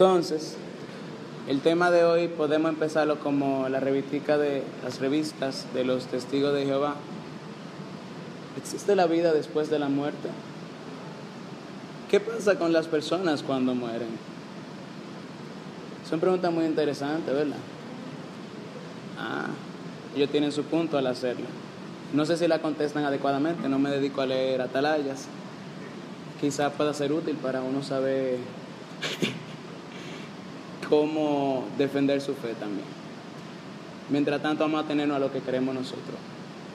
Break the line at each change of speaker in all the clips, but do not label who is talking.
Entonces, el tema de hoy podemos empezarlo como la revistica de las revistas de los testigos de Jehová. ¿Existe la vida después de la muerte? ¿Qué pasa con las personas cuando mueren? Son preguntas muy interesantes, ¿verdad? Ah, ellos tienen su punto al hacerlo. No sé si la contestan adecuadamente, no me dedico a leer atalayas. Quizá pueda ser útil para uno saber cómo defender su fe también. Mientras tanto vamos a tenernos a lo que queremos nosotros.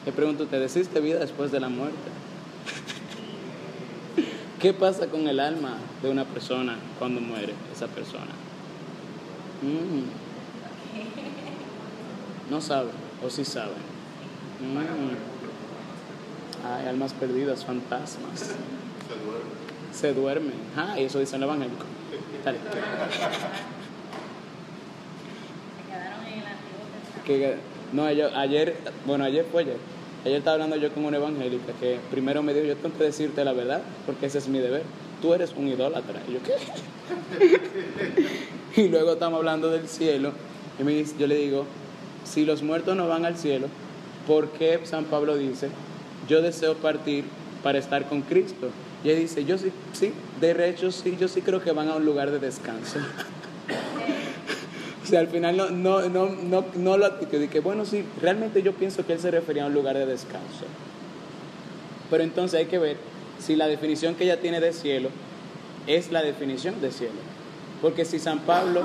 Le pregunto a usted, ¿existe vida después de la muerte? ¿Qué pasa con el alma de una persona cuando muere esa persona? Mm. No saben, o sí saben. Mm. Hay almas perdidas, fantasmas. Se duermen. Se duermen. Ah, y eso dice el evangélico. Dale. que no, ayer, bueno, ayer fue ayer. Ayer estaba hablando yo con una evangélica que primero me dijo, yo tengo que decirte la verdad, porque ese es mi deber. Tú eres un idólatra. Y yo, ¿qué? y luego estamos hablando del cielo. Y me dice, yo le digo, si los muertos no van al cielo, ¿por qué San Pablo dice, yo deseo partir para estar con Cristo? Y él dice, yo sí, sí, de hecho sí, yo sí creo que van a un lugar de descanso. O sea, al final no, no, no, no, no lo. Dije, bueno, sí, realmente yo pienso que él se refería a un lugar de descanso. Pero entonces hay que ver si la definición que ella tiene de cielo es la definición de cielo. Porque si San Pablo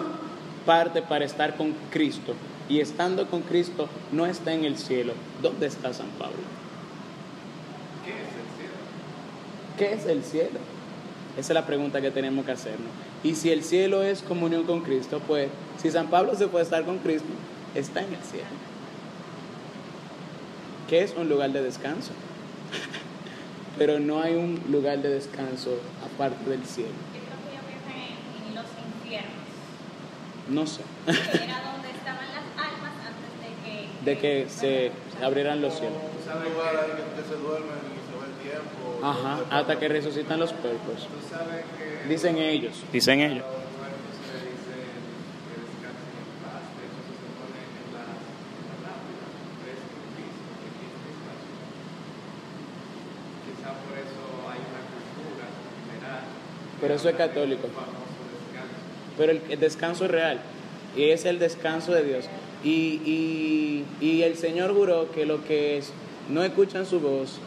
parte para estar con Cristo y estando con Cristo no está en el cielo, ¿dónde está San Pablo? ¿Qué es el cielo? ¿Qué es el cielo? Esa es la pregunta que tenemos que hacernos. Y si el cielo es comunión con Cristo, pues si San Pablo se puede estar con Cristo, está en el cielo. Que es un lugar de descanso. Pero no hay un lugar de descanso aparte del cielo.
En los infiernos.
No sé.
Era donde estaban las almas antes de que,
de que se abrieran los cielos.
¿Sabes un lugar ahí que se duermen y se ve el tiempo?
Ajá, hasta que resucitan los cuerpos.
Tú sabes que
Dicen ellos. Dicen ellos.
los.
Pero eso es católico. Pero el, el descanso es real. Y es el descanso de Dios. Y, y, y el Señor juró que lo que es, no escuchan su voz,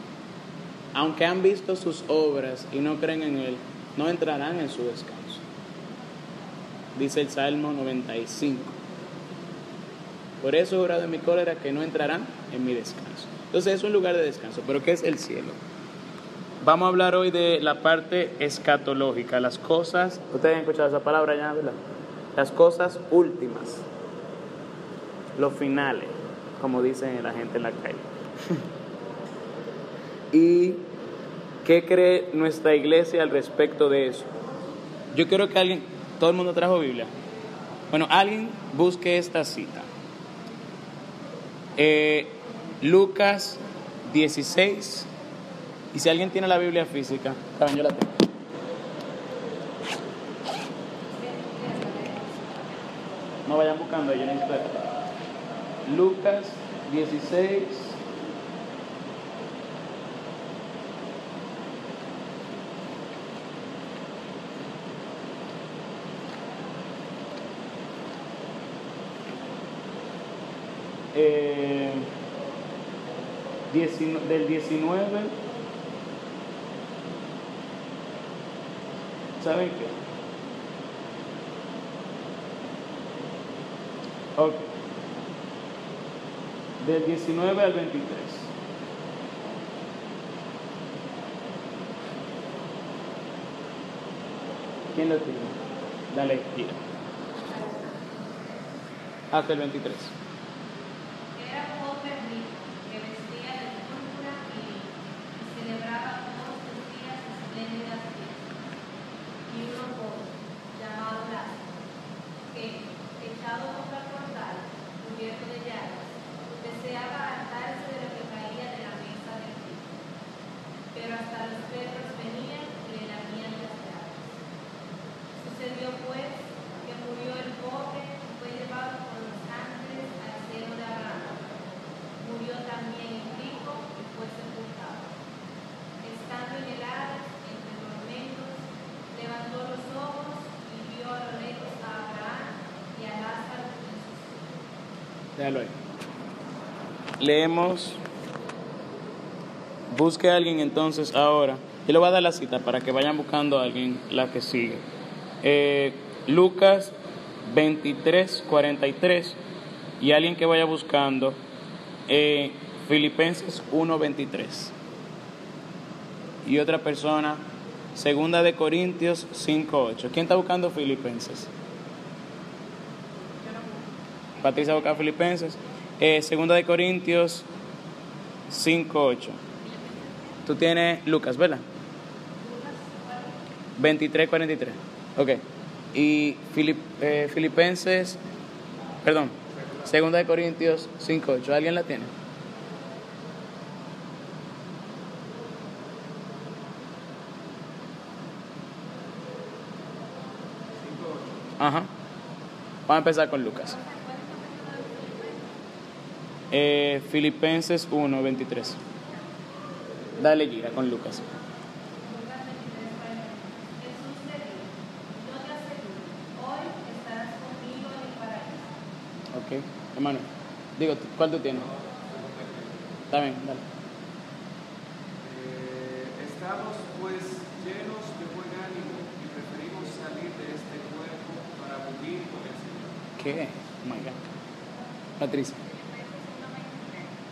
aunque han visto sus obras y no creen en Él, no entrarán en su descanso. Dice el Salmo 95. Por eso he jurado en mi cólera que no entrarán en mi descanso. Entonces es un lugar de descanso. ¿Pero qué es el cielo? Vamos a hablar hoy de la parte escatológica, las cosas, ustedes han escuchado esa palabra ya, ¿verdad? Las cosas últimas, los finales, como dicen la gente en la calle. ¿Y qué cree nuestra iglesia al respecto de eso? Yo quiero que alguien, todo el mundo trajo Biblia. Bueno, alguien busque esta cita. Eh, Lucas 16. Y si alguien tiene la Biblia física, también yo la tengo. No vayan buscando, yo necesito. Lucas 16. Eh, del 19 ¿saben qué? Ok. Del 19 al 23. ¿Quién lo tiene? Dale, tira. Hasta el 23.
Era un hombre rico que vestía de púrpura y y celebraba todos los días espléndidas fiestas. Y un lobo llamado Lázaro, que, echado contra el portal, cubierto de llagas, deseaba hartarse de lo que caía de la mesa de Cristo. Pero hasta los perros venían y le lamían las llagas. Sucedió pues que
Déjalo ahí. Leemos. Busque a alguien entonces ahora. Yo le voy a dar la cita para que vayan buscando a alguien la que sigue. Eh, Lucas 23, 43. Y alguien que vaya buscando eh, Filipenses 1, 23. Y otra persona, Segunda de Corintios 5, 8. ¿Quién está buscando Filipenses? Patricia busca Filipenses. Eh, segunda de Corintios 5, 8. Tú tienes Lucas, ¿verdad? 23, 43. Ok. Y Filip- eh, Filipenses, perdón, segunda de Corintios 5, 8. ¿Alguien la tiene? Ajá. Vamos a empezar con Lucas. Eh, Filipenses 1, 23. Dale gira con Lucas.
Lucas 23, 40. Jesús le dijo, yo te aseguro, hoy estarás conmigo en el paraíso.
Ok, hermano. Digo, ¿tú- ¿cuál tú tienes? Está bien, dale.
Eh, estamos pues llenos de buen ánimo y preferimos salir de este cuerpo para vivir con el Señor.
¿Qué? Oh my God. Patricia.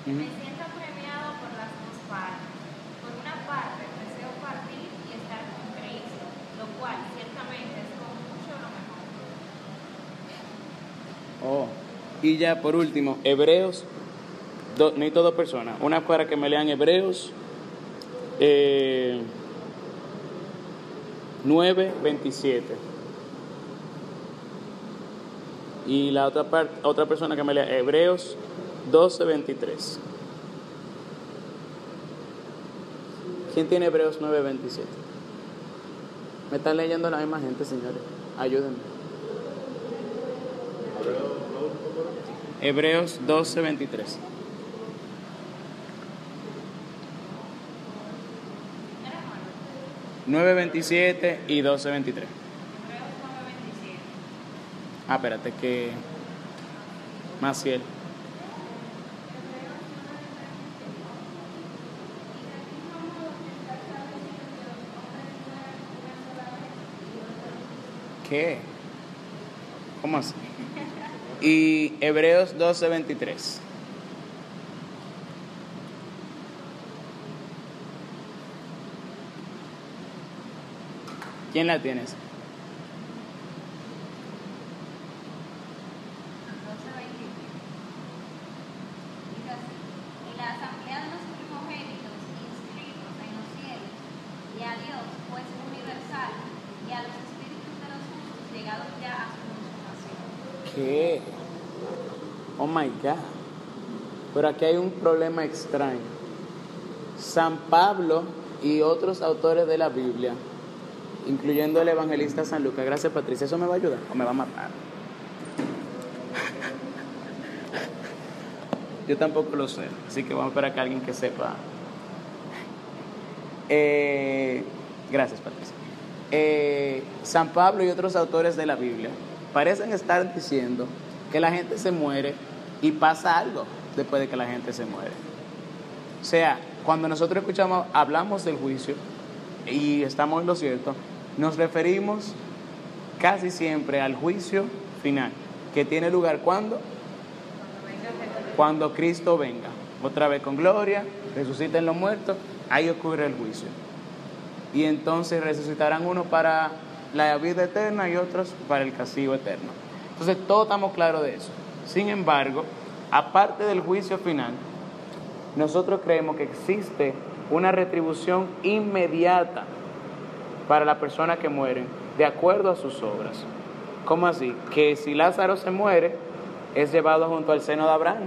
Me siento premiado por las dos partes. Por una parte, deseo partir y estar con Cristo, lo cual ciertamente es con mucho lo mejor.
Oh. Y ya por último, Hebreos, do, necesito dos personas. Una para que me lean Hebreos eh, 9, 27. Y la otra, parte, otra persona que me lea Hebreos 12, 23. ¿Quién tiene Hebreos 9, 27? Me están leyendo la misma gente, señores. Ayúdenme. Hebreos 12, 23.
Era hermano.
9, 27 y 12, 23.
Hebreos 9:27.
Ah, espérate, que. Maciel. ¿Cómo así? Y Hebreos 12, 23. ¿Quién la tienes?
12:23. Dice así, y la asamblea de los primogénitos inscritos en los cielos, y a Dios, pues universal, y a los espíritus de los justos llegados ya a su consumación.
¿Qué? Oh my God. Pero aquí hay un problema extraño. San Pablo y otros autores de la Biblia, incluyendo el evangelista San Lucas, gracias Patricia, ¿eso me va a ayudar o me va a matar? Yo tampoco lo sé, así que vamos a esperar que alguien que sepa. Eh, gracias Patricia. Eh, San Pablo y otros autores de la Biblia parecen estar diciendo que la gente se muere y pasa algo después de que la gente se muere. O sea, cuando nosotros escuchamos, hablamos del juicio y estamos en lo cierto, nos referimos casi siempre al juicio final, que tiene lugar cuando? Cuando Cristo venga, otra vez con gloria, resuciten los muertos, ahí ocurre el juicio. Y entonces resucitarán unos para la vida eterna y otros para el castigo eterno. Entonces todos estamos claros de eso. Sin embargo, aparte del juicio final, nosotros creemos que existe una retribución inmediata para la persona que mueren de acuerdo a sus obras. ¿Cómo así? Que si Lázaro se muere, es llevado junto al seno de Abraham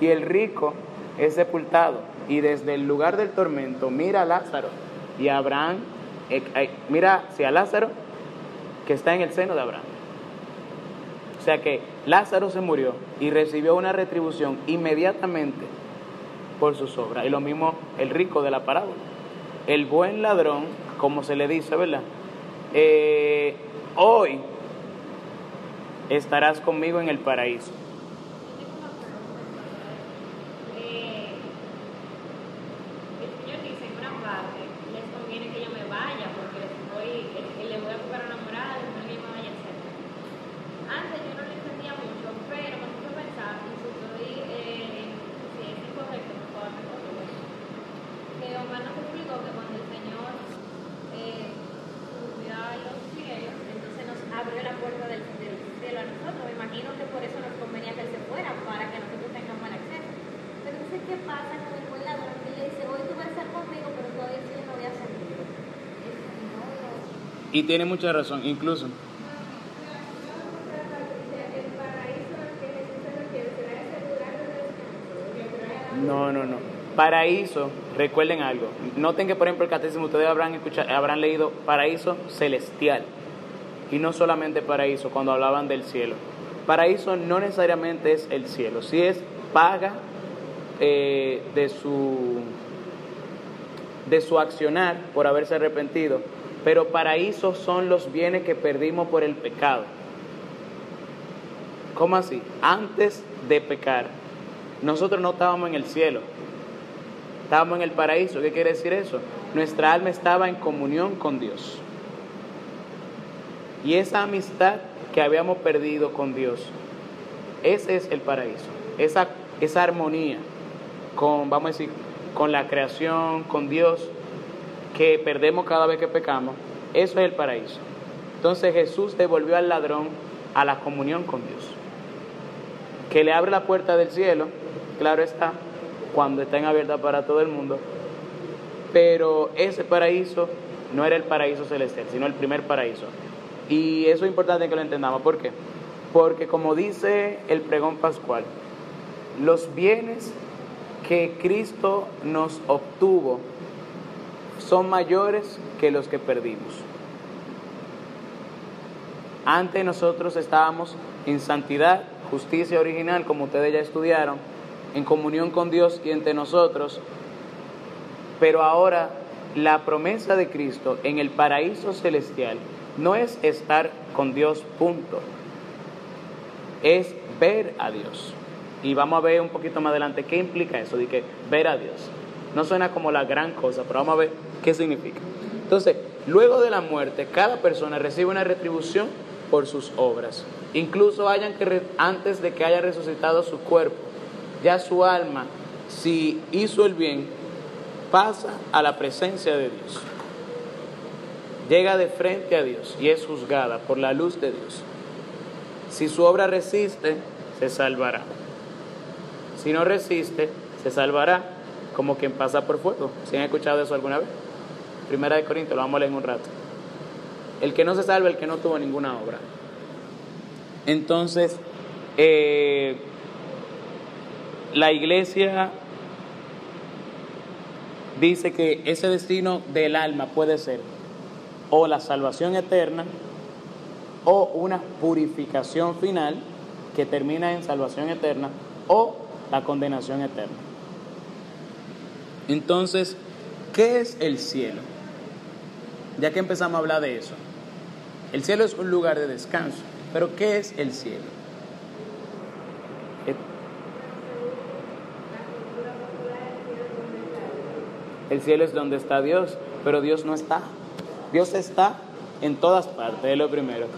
y el rico es sepultado y desde el lugar del tormento mira a Lázaro y Abraham, eh, eh, mira hacia Lázaro que está en el seno de Abraham. O sea que Lázaro se murió y recibió una retribución inmediatamente por sus obras. Y lo mismo el rico de la parábola. El buen ladrón, como se le dice, ¿verdad? Eh, hoy estarás conmigo en el paraíso.
puerta del, del cielo a nosotros. Me imagino que por eso nos convenía que Él se fuera, para que nosotros tengamos el acceso. Pero entonces, ¿qué pasa con el volador? Que le dice, hoy tú vas a estar conmigo, pero todavía el cielo no voy a salir.
Y tiene mucha razón, incluso. No, no, no. Paraíso, recuerden algo. Noten que, por ejemplo, el catecismo ustedes habrán, escuchado, habrán leído paraíso celestial. Y no solamente paraíso cuando hablaban del cielo. Paraíso no necesariamente es el cielo, si es paga eh, de, su, de su accionar por haberse arrepentido. Pero paraíso son los bienes que perdimos por el pecado. ¿Cómo así? Antes de pecar, nosotros no estábamos en el cielo, estábamos en el paraíso. ¿Qué quiere decir eso? Nuestra alma estaba en comunión con Dios. Y esa amistad que habíamos perdido con Dios, ese es el paraíso. Esa, esa armonía con, vamos a decir, con la creación, con Dios, que perdemos cada vez que pecamos, eso es el paraíso. Entonces Jesús devolvió al ladrón a la comunión con Dios. Que le abre la puerta del cielo, claro está, cuando está en abierta para todo el mundo. Pero ese paraíso no era el paraíso celestial, sino el primer paraíso. Y eso es importante que lo entendamos. ¿Por qué? Porque como dice el pregón pascual, los bienes que Cristo nos obtuvo son mayores que los que perdimos. Antes nosotros estábamos en santidad, justicia original, como ustedes ya estudiaron, en comunión con Dios y entre nosotros, pero ahora la promesa de Cristo en el paraíso celestial no es estar con Dios, punto. Es ver a Dios. Y vamos a ver un poquito más adelante qué implica eso, de que ver a Dios. No suena como la gran cosa, pero vamos a ver qué significa. Entonces, luego de la muerte, cada persona recibe una retribución por sus obras. Incluso hayan que antes de que haya resucitado su cuerpo, ya su alma, si hizo el bien, pasa a la presencia de Dios. Llega de frente a Dios y es juzgada por la luz de Dios. Si su obra resiste, se salvará. Si no resiste, se salvará como quien pasa por fuego. ¿Se han escuchado eso alguna vez? Primera de Corintios, lo vamos a leer en un rato. El que no se salva, el que no tuvo ninguna obra. Entonces, eh, la iglesia dice que ese destino del alma puede ser o la salvación eterna o una purificación final que termina en salvación eterna o la condenación eterna. Entonces, ¿qué es el cielo? Ya que empezamos a hablar de eso. El cielo es un lugar de descanso, pero ¿qué es el cielo? El cielo es donde está Dios, pero Dios no está. Dios está en todas partes, es lo primero.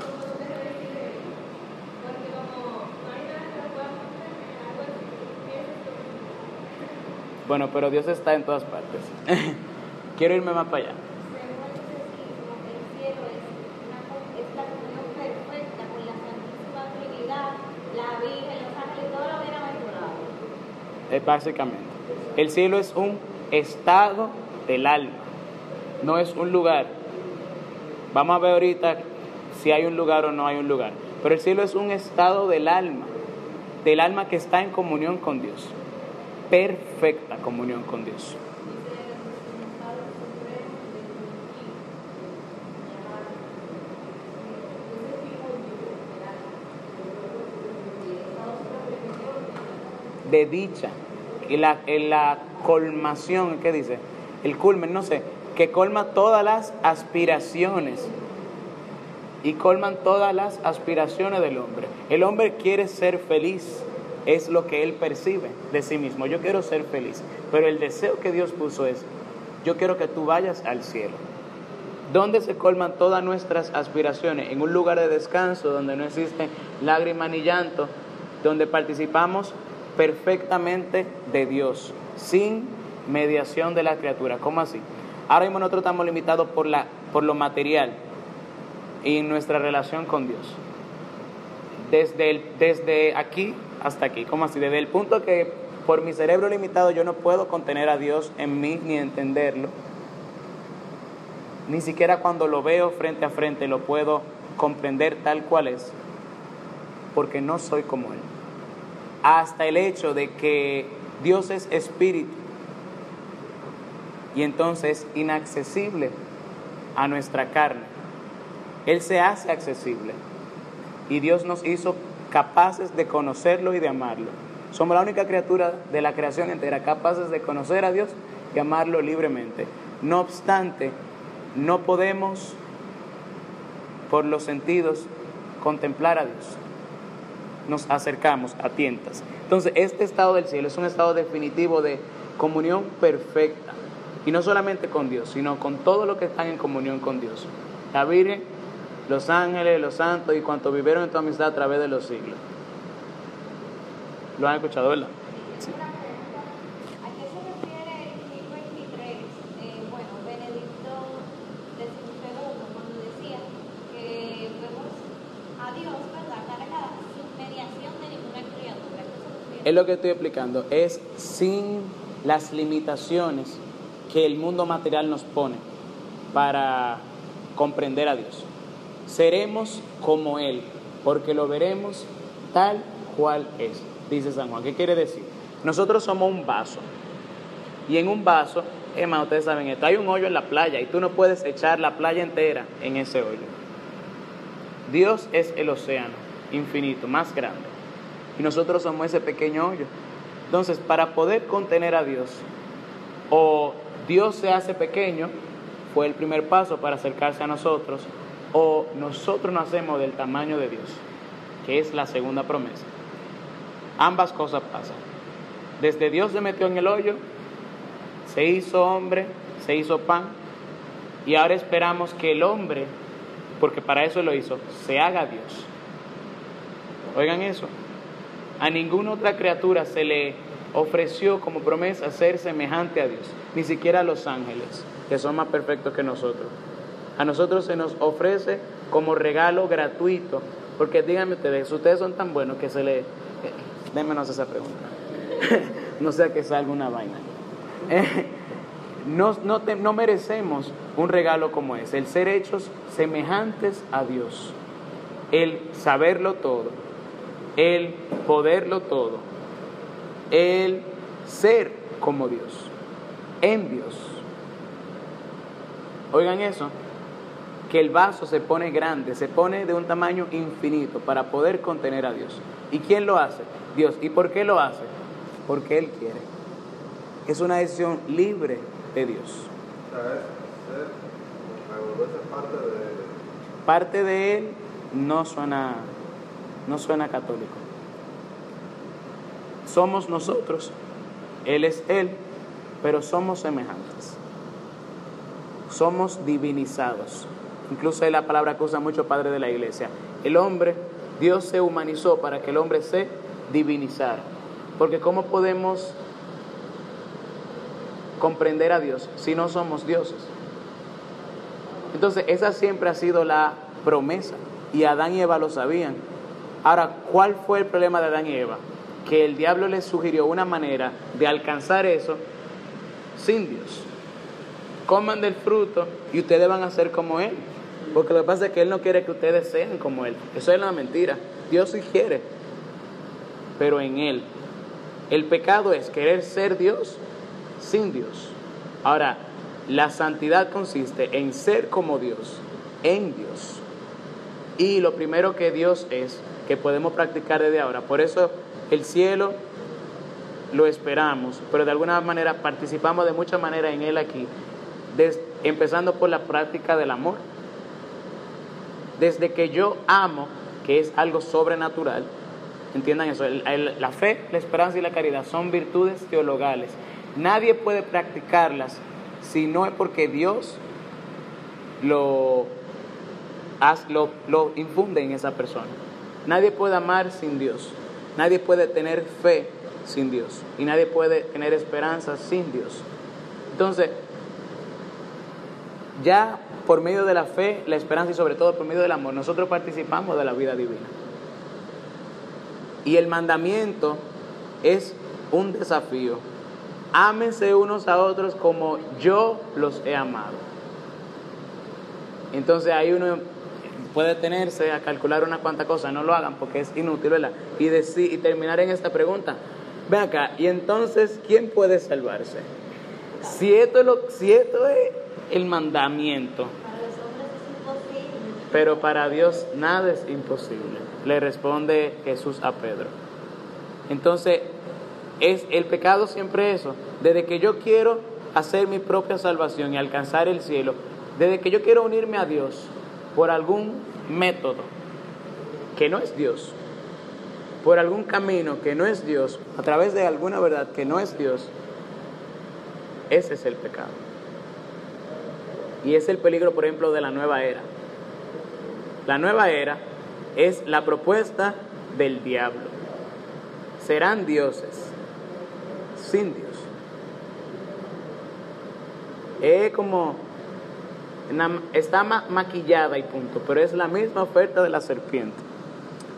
Bueno, pero Dios está en todas partes. Quiero irme más para allá. Es básicamente. El cielo es un estado del alma, no es un lugar. Vamos a ver ahorita si hay un lugar o no hay un lugar. Pero el cielo es un estado del alma, del alma que está en comunión con Dios. Perfecta comunión con Dios. De dicha. Y la, la colmación, ¿qué dice? El culmen, no sé, que colma todas las aspiraciones y colman todas las aspiraciones del hombre. El hombre quiere ser feliz, es lo que él percibe de sí mismo. Yo quiero ser feliz, pero el deseo que Dios puso es, yo quiero que tú vayas al cielo. ¿Dónde se colman todas nuestras aspiraciones? En un lugar de descanso donde no existe lágrimas ni llanto, donde participamos perfectamente de Dios, sin mediación de la criatura. ¿Cómo así? Ahora mismo nosotros estamos limitados por, la, por lo material y nuestra relación con Dios. desde, el- desde aquí hasta aquí. ¿Cómo así? Desde el punto que por mi cerebro limitado yo no puedo contener a Dios en mí ni entenderlo. Ni siquiera cuando lo veo frente a frente lo puedo comprender tal cual es, porque no soy como Él. Hasta el hecho de que Dios es espíritu y entonces inaccesible a nuestra carne. Él se hace accesible y Dios nos hizo capaces de conocerlo y de amarlo. Somos la única criatura de la creación entera capaces de conocer a Dios y amarlo libremente. No obstante, no podemos por los sentidos contemplar a Dios. Nos acercamos a tientas. Entonces, este estado del cielo es un estado definitivo de comunión perfecta. Y no solamente con Dios, sino con todo lo que están en comunión con Dios. La Virgen, los ángeles, los santos y cuantos vivieron en tu amistad a través de los siglos. ¿Lo han escuchado, verdad?
Una pregunta. ¿A qué se refiere el 23? Bueno, Benedicto XVI cuando decía que vemos a Dios, ¿verdad? Cara a cara, sin mediación de ninguna criatura. ¿A qué se refiere?
Es lo que estoy explicando. Es sin las limitaciones que el mundo material nos pone para comprender a Dios. Seremos como Él, porque lo veremos tal cual es, dice San Juan. ¿Qué quiere decir? Nosotros somos un vaso. Y en un vaso, es más, ustedes saben esto, hay un hoyo en la playa y tú no puedes echar la playa entera en ese hoyo. Dios es el océano infinito, más grande. Y nosotros somos ese pequeño hoyo. Entonces, para poder contener a Dios, o Dios se hace pequeño, fue el primer paso para acercarse a nosotros, o nosotros nos hacemos del tamaño de Dios, que es la segunda promesa. Ambas cosas pasan. Desde Dios se metió en el hoyo, se hizo hombre, se hizo pan, y ahora esperamos que el hombre, porque para eso lo hizo, se haga Dios. Oigan eso. A ninguna otra criatura se le ofreció como promesa ser semejante a Dios, ni siquiera a los ángeles, que son más perfectos que nosotros. A nosotros se nos ofrece como regalo gratuito, porque díganme ustedes, ustedes son tan buenos que se le... eh, Démenos esa pregunta. no sea que salga una vaina. Eh, no, no, no merecemos un regalo como ese, el ser hechos semejantes a Dios, el saberlo todo, el poderlo todo, el ser como Dios, en Dios. Oigan eso, que el vaso se pone grande, se pone de un tamaño infinito para poder contener a Dios. ¿Y quién lo hace? Dios. ¿Y por qué lo hace? Porque Él quiere. Es una decisión libre de Dios.
Parte de
Él no suena, no suena católico. Somos nosotros, Él es Él, pero somos semejantes. Somos divinizados. Incluso la palabra que usa mucho padre de la iglesia. El hombre, Dios se humanizó para que el hombre se divinizara. Porque ¿cómo podemos comprender a Dios si no somos dioses? Entonces, esa siempre ha sido la promesa. Y Adán y Eva lo sabían. Ahora, ¿cuál fue el problema de Adán y Eva? Que el diablo les sugirió una manera de alcanzar eso sin Dios. Coman del fruto y ustedes van a ser como Él. Porque lo que pasa es que Él no quiere que ustedes sean como Él. Eso es la mentira. Dios sí quiere, pero en Él. El pecado es querer ser Dios sin Dios. Ahora, la santidad consiste en ser como Dios, en Dios. Y lo primero que Dios es, que podemos practicar desde ahora. Por eso el cielo lo esperamos, pero de alguna manera participamos de muchas maneras en Él aquí, empezando por la práctica del amor. Desde que yo amo, que es algo sobrenatural, entiendan eso, la fe, la esperanza y la caridad son virtudes teologales. Nadie puede practicarlas si no es porque Dios lo, lo, lo infunde en esa persona. Nadie puede amar sin Dios. Nadie puede tener fe sin Dios. Y nadie puede tener esperanza sin Dios. Entonces, ya por medio de la fe, la esperanza y sobre todo por medio del amor, nosotros participamos de la vida divina. Y el mandamiento es un desafío. Ámense unos a otros como yo los he amado. Entonces ahí uno puede tenerse a calcular una cuanta cosa, no lo hagan porque es inútil, ¿verdad? Y, decir, y terminar en esta pregunta. Ven acá, y entonces, ¿quién puede salvarse? Si esto es, lo, si esto es el mandamiento, pero para Dios nada es imposible, le responde Jesús a Pedro. Entonces, es el pecado siempre eso. Desde que yo quiero hacer mi propia salvación y alcanzar el cielo, desde que yo quiero unirme a Dios por algún método que no es Dios, por algún camino que no es Dios, a través de alguna verdad que no es Dios, ese es el pecado. Y es el peligro, por ejemplo, de la nueva era. La nueva era es la propuesta del diablo. Serán dioses sin Dios. Es como, está ma- maquillada y punto, pero es la misma oferta de la serpiente.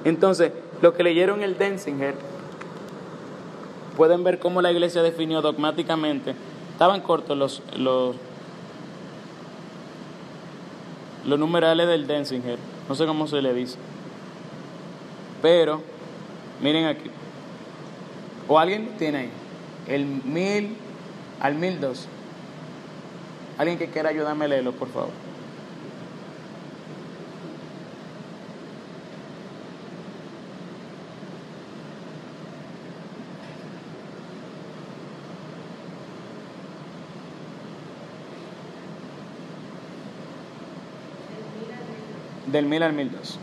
Entonces, lo que leyeron el Denzinger, pueden ver cómo la iglesia definió dogmáticamente, estaban cortos los, los, los numerales del Denzinger, no sé cómo se le dice. Pero, miren aquí. ¿O alguien tiene ahí? El mil al mil dos. Alguien que quiera ayudarme a leerlo, por favor. del 1000 al 1002.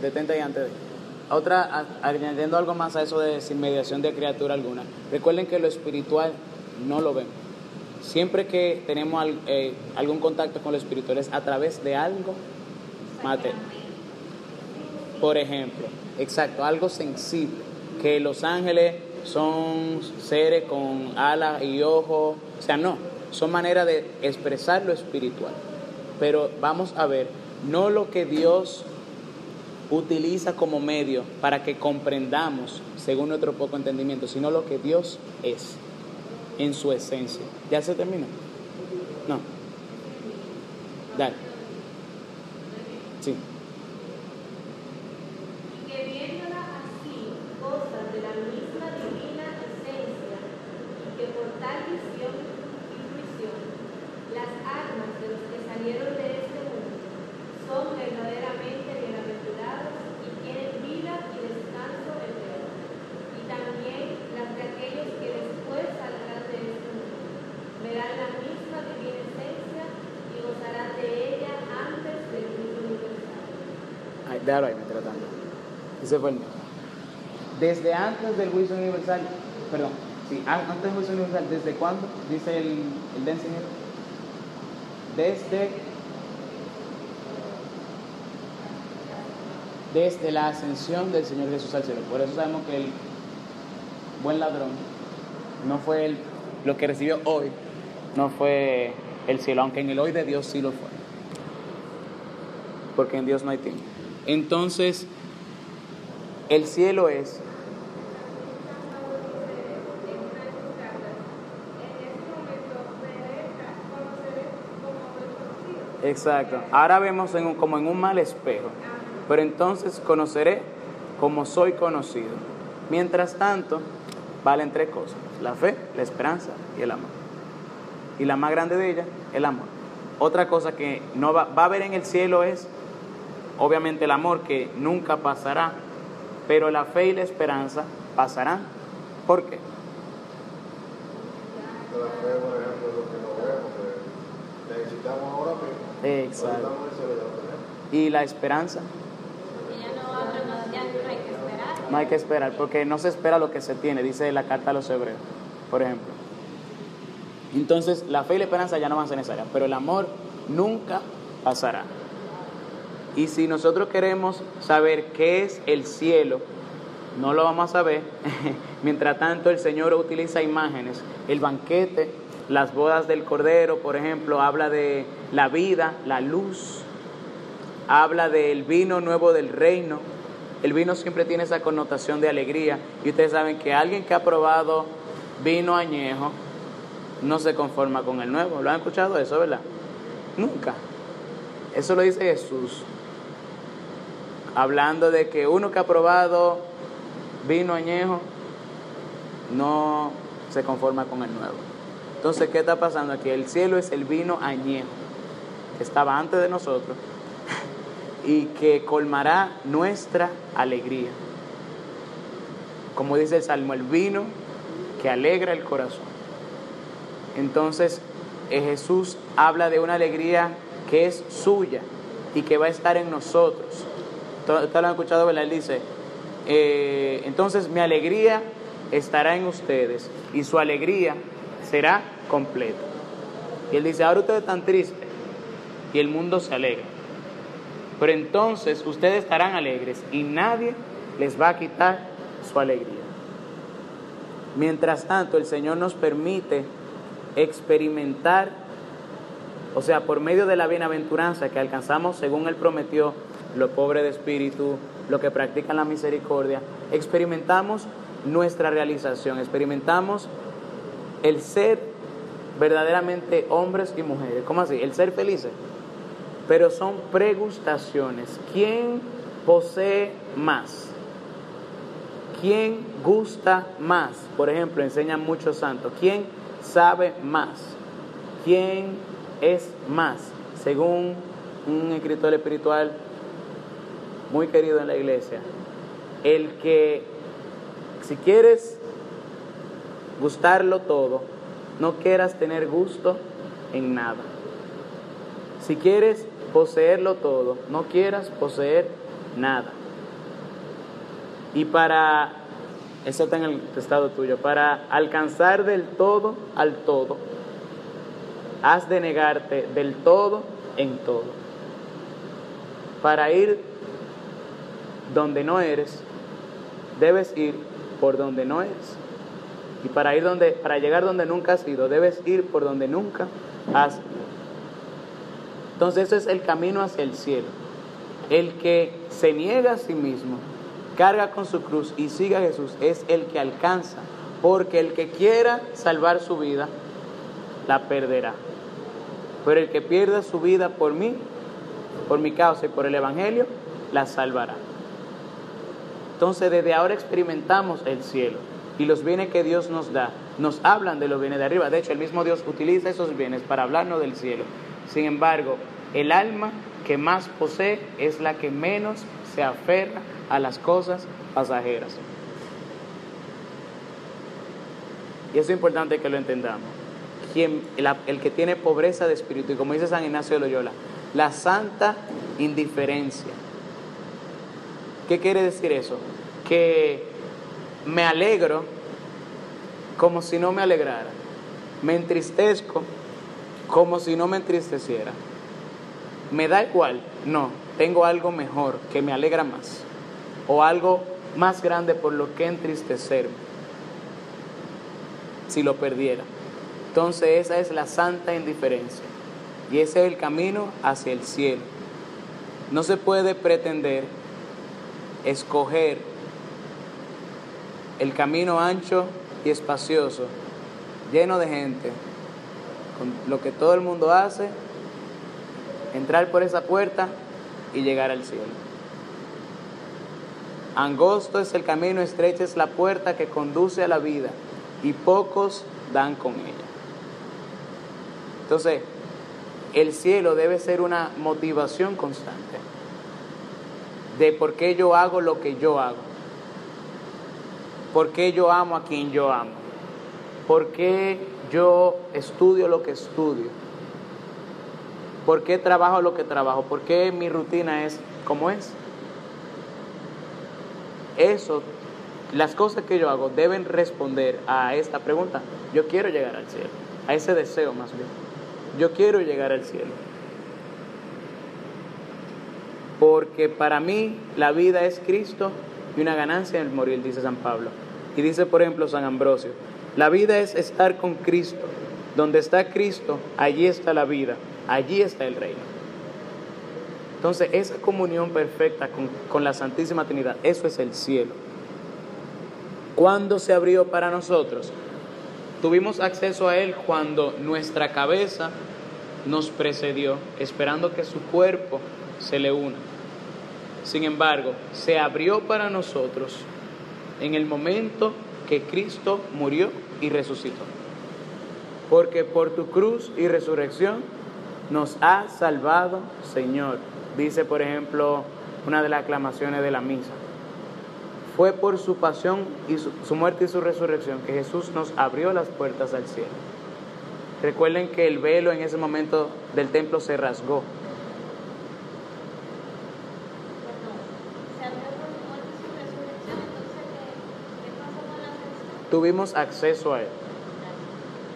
Detente ahí antes de. Otra, añadiendo algo más a eso de sin mediación de criatura alguna. Recuerden que lo espiritual no lo vemos. Siempre que tenemos eh, algún contacto con lo espiritual es a través de algo material. Por ejemplo, exacto, algo sensible, que los ángeles son seres con alas y ojos, o sea, no, son maneras de expresar lo espiritual. Pero vamos a ver, no lo que Dios utiliza como medio para que comprendamos, según nuestro poco entendimiento, sino lo que Dios es en su esencia. ¿Ya se terminó? No. Dale. Sí.
y que viéndola así gozan de la misma divina esencia, y que por tal visión y fruición, las almas de los que salieron de este mundo son verdaderamente bienaventurados y tienen vida y descanso
Déjalo ahí, mientras tanto. Ese fue el mío. Desde antes del juicio universal, perdón, sí, an- antes del juicio universal, ¿desde cuándo? Dice el, el Dancing Hero. Desde, desde la ascensión del Señor Jesús al cielo. Por eso sabemos que el buen ladrón no fue el, lo que recibió hoy, no fue el cielo, aunque en el hoy de Dios sí lo fue. Porque en Dios no hay tiempo. Entonces, el cielo es Exacto. Ahora vemos en un- como en un mal espejo. Pero entonces conoceré como soy conocido. Mientras tanto, valen tres cosas. La fe, la esperanza y el amor. Y la más grande de ellas, el amor. Otra cosa que no va, va a haber en el cielo es, obviamente, el amor que nunca pasará. Pero la fe y la esperanza pasarán. ¿Por qué?
La fe, por ejemplo, es lo que no vemos, que necesitamos ahora mismo.
Exacto. Y la esperanza. No hay que esperar, porque no se espera lo que se tiene, dice la carta a los hebreos, por ejemplo. Entonces, la fe y la esperanza ya no van a ser necesarias, pero el amor nunca pasará. Y si nosotros queremos saber qué es el cielo, no lo vamos a saber. Mientras tanto, el Señor utiliza imágenes. El banquete, las bodas del Cordero, por ejemplo, habla de la vida, la luz, habla del vino nuevo del reino. El vino siempre tiene esa connotación de alegría. Y ustedes saben que alguien que ha probado vino añejo no se conforma con el nuevo. ¿Lo han escuchado eso, verdad? Nunca. Eso lo dice Jesús. Hablando de que uno que ha probado vino añejo no se conforma con el nuevo. Entonces, ¿qué está pasando aquí? El cielo es el vino añejo que estaba antes de nosotros y que colmará nuestra alegría. Como dice el Salmo, el vino que alegra el corazón. Entonces eh, Jesús habla de una alegría que es suya y que va a estar en nosotros. Ustedes lo han escuchado, ¿verdad? Él dice, eh, entonces mi alegría estará en ustedes y su alegría será completa. Y él dice, ahora ustedes están tristes y el mundo se alegra. Pero entonces ustedes estarán alegres y nadie les va a quitar su alegría. Mientras tanto, el Señor nos permite experimentar, o sea, por medio de la bienaventuranza que alcanzamos según Él prometió, los pobres de espíritu, los que practican la misericordia, experimentamos nuestra realización, experimentamos el ser verdaderamente hombres y mujeres. ¿Cómo así? El ser felices. Pero son pregustaciones. ¿Quién posee más? ¿Quién gusta más? Por ejemplo, enseñan muchos santos. ¿Quién sabe más? ¿Quién es más? Según un escritor espiritual muy querido en la iglesia, el que si quieres gustarlo todo, no quieras tener gusto en nada. Si quieres poseerlo todo, no quieras poseer nada. Y para, eso está en el estado tuyo, para alcanzar del todo al todo, has de negarte del todo en todo. Para ir donde no eres, debes ir por donde no eres. Y para ir donde, para llegar donde nunca has ido, debes ir por donde nunca has ido. Entonces ese es el camino hacia el cielo. El que se niega a sí mismo, carga con su cruz y sigue a Jesús, es el que alcanza. Porque el que quiera salvar su vida, la perderá. Pero el que pierda su vida por mí, por mi causa y por el Evangelio, la salvará. Entonces desde ahora experimentamos el cielo y los bienes que Dios nos da nos hablan de los bienes de arriba. De hecho, el mismo Dios utiliza esos bienes para hablarnos del cielo. Sin embargo, el alma que más posee es la que menos se aferra a las cosas pasajeras. Y es importante que lo entendamos. El que tiene pobreza de espíritu, y como dice San Ignacio de Loyola, la santa indiferencia ¿Qué quiere decir eso? Que me alegro como si no me alegrara. Me entristezco como si no me entristeciera. ¿Me da igual? No, tengo algo mejor que me alegra más. O algo más grande por lo que entristecerme si lo perdiera. Entonces esa es la santa indiferencia. Y ese es el camino hacia el cielo. No se puede pretender escoger el camino ancho y espacioso, lleno de gente, con lo que todo el mundo hace, entrar por esa puerta y llegar al cielo. Angosto es el camino, estrecha es la puerta que conduce a la vida y pocos dan con ella. Entonces, el cielo debe ser una motivación constante de por qué yo hago lo que yo hago, por qué yo amo a quien yo amo, por qué yo estudio lo que estudio, por qué trabajo lo que trabajo, por qué mi rutina es como es. Eso, las cosas que yo hago deben responder a esta pregunta. Yo quiero llegar al cielo, a ese deseo más bien. Yo quiero llegar al cielo. Porque para mí la vida es Cristo y una ganancia el morir, dice San Pablo. Y dice, por ejemplo, San Ambrosio, la vida es estar con Cristo. Donde está Cristo, allí está la vida, allí está el reino. Entonces, esa comunión perfecta con, con la Santísima Trinidad, eso es el cielo. ¿Cuándo se abrió para nosotros? Tuvimos acceso a Él cuando nuestra cabeza nos precedió, esperando que su cuerpo se le una. Sin embargo, se abrió para nosotros en el momento que Cristo murió y resucitó. Porque por tu cruz y resurrección nos ha salvado, Señor. Dice, por ejemplo, una de las aclamaciones de la misa. Fue por su pasión y su, su, muerte y su resurrección que Jesús nos abrió las puertas al cielo. Recuerden que el velo en ese momento del templo se rasgó.
Se abrió por su muerte y su resurrección, entonces, ¿qué, qué pasa con la ascensión?
Tuvimos acceso a Él.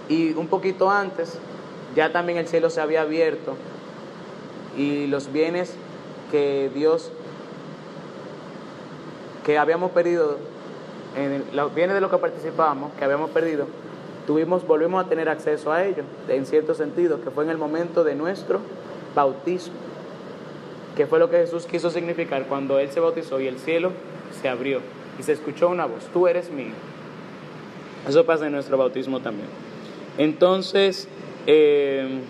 Y un poquito antes, ya también el cielo se había abierto y los bienes que Dios, que habíamos perdido, en los bienes de los que participábamos, que habíamos perdido, tuvimos, volvimos a tener acceso a ellos, en cierto sentido, que fue en el momento de nuestro bautismo, que fue lo que Jesús quiso significar cuando Él se bautizó y el cielo se abrió y se escuchó una voz, tú eres mío. Eso pasa en nuestro bautismo también. Entonces, eh,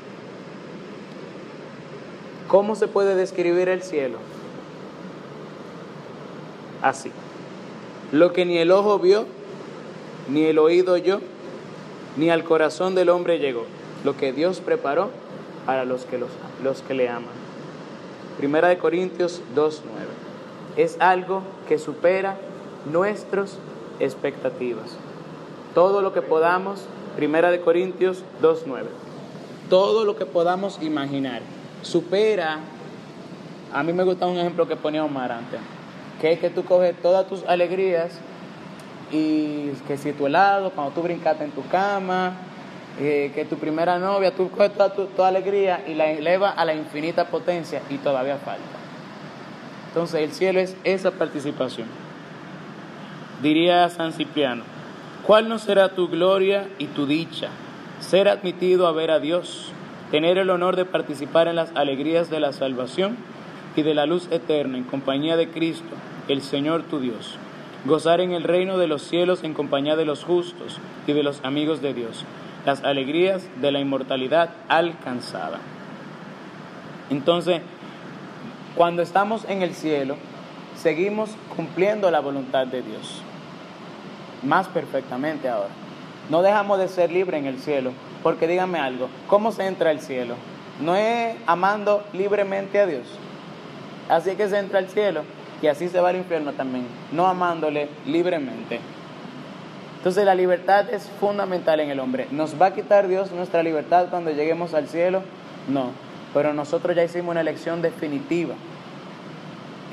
¿cómo se puede describir el cielo? Así. Lo que ni el ojo vio, ni el oído oyó, ni al corazón del hombre llegó. Lo que Dios preparó para los que, los, los que le aman. Primera de Corintios 2.9. Es algo que supera nuestras expectativas. Todo lo que podamos, Primera de Corintios 2.9. Todo lo que podamos imaginar supera. A mí me gusta un ejemplo que ponía Omar antes, que es que tú coges todas tus alegrías y que si tu helado, cuando tú brincaste en tu cama, eh, que tu primera novia, tú coges toda tu alegría y la eleva a la infinita potencia y todavía falta. Entonces el cielo es esa participación. Diría San Cipriano, ¿cuál no será tu gloria y tu dicha? Ser admitido a ver a Dios, tener el honor de participar en las alegrías de la salvación y de la luz eterna en compañía de Cristo, el Señor tu Dios. Gozar en el reino de los cielos en compañía de los justos y de los amigos de Dios. Las alegrías de la inmortalidad alcanzada. Entonces, cuando estamos en el cielo, seguimos cumpliendo la voluntad de Dios. Más perfectamente ahora. No dejamos de ser libres en el cielo. Porque díganme algo, ¿cómo se entra al cielo? No es amando libremente a Dios. Así que se entra al cielo y así se va al infierno también, no amándole libremente. Entonces la libertad es fundamental en el hombre. ¿Nos va a quitar Dios nuestra libertad cuando lleguemos al cielo? No, pero nosotros ya hicimos una elección definitiva.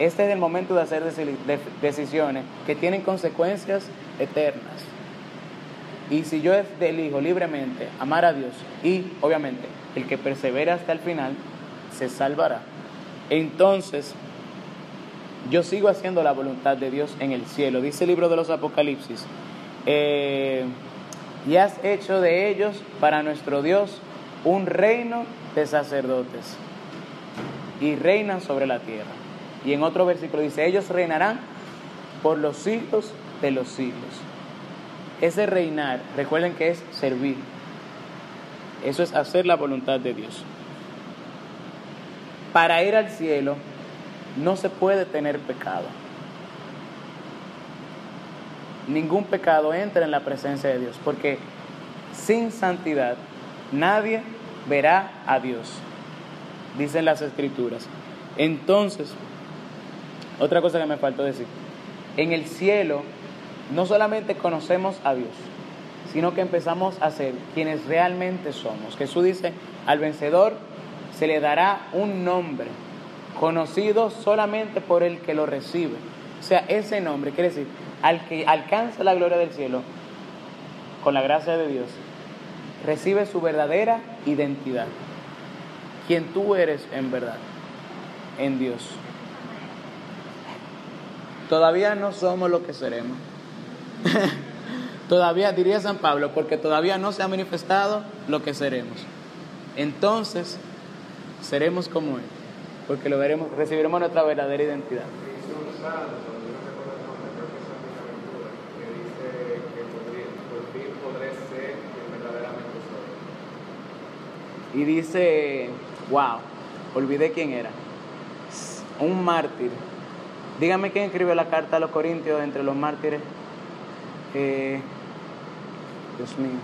Este es el momento de hacer deci- de- decisiones que tienen consecuencias eternas. Y si yo elijo libremente amar a Dios y obviamente el que persevera hasta el final se salvará. Entonces, yo sigo haciendo la voluntad de Dios en el cielo. Dice el libro de los Apocalipsis. eh, y has hecho de ellos para nuestro Dios un reino de sacerdotes y reinan sobre la tierra. Y en otro versículo dice, ellos reinarán por los siglos de los siglos. Ese reinar, recuerden que es servir. Eso es hacer la voluntad de Dios. Para ir al cielo no se puede tener pecado. Ningún pecado entra en la presencia de Dios, porque sin santidad nadie verá a Dios, dicen las escrituras. Entonces, otra cosa que me faltó decir, en el cielo no solamente conocemos a Dios, sino que empezamos a ser quienes realmente somos. Jesús dice, al vencedor se le dará un nombre conocido solamente por el que lo recibe. O sea, ese nombre quiere decir, al que alcanza la gloria del cielo, con la gracia de Dios, recibe su verdadera identidad. Quien tú eres en verdad, en Dios. Todavía no somos lo que seremos. todavía, diría San Pablo, porque todavía no se ha manifestado lo que seremos. Entonces, seremos como Él, porque lo veremos, recibiremos nuestra verdadera identidad. Y dice, wow, olvidé quién era. Un mártir. Dígame quién escribió la carta a los Corintios entre los mártires. Eh, Dios mío.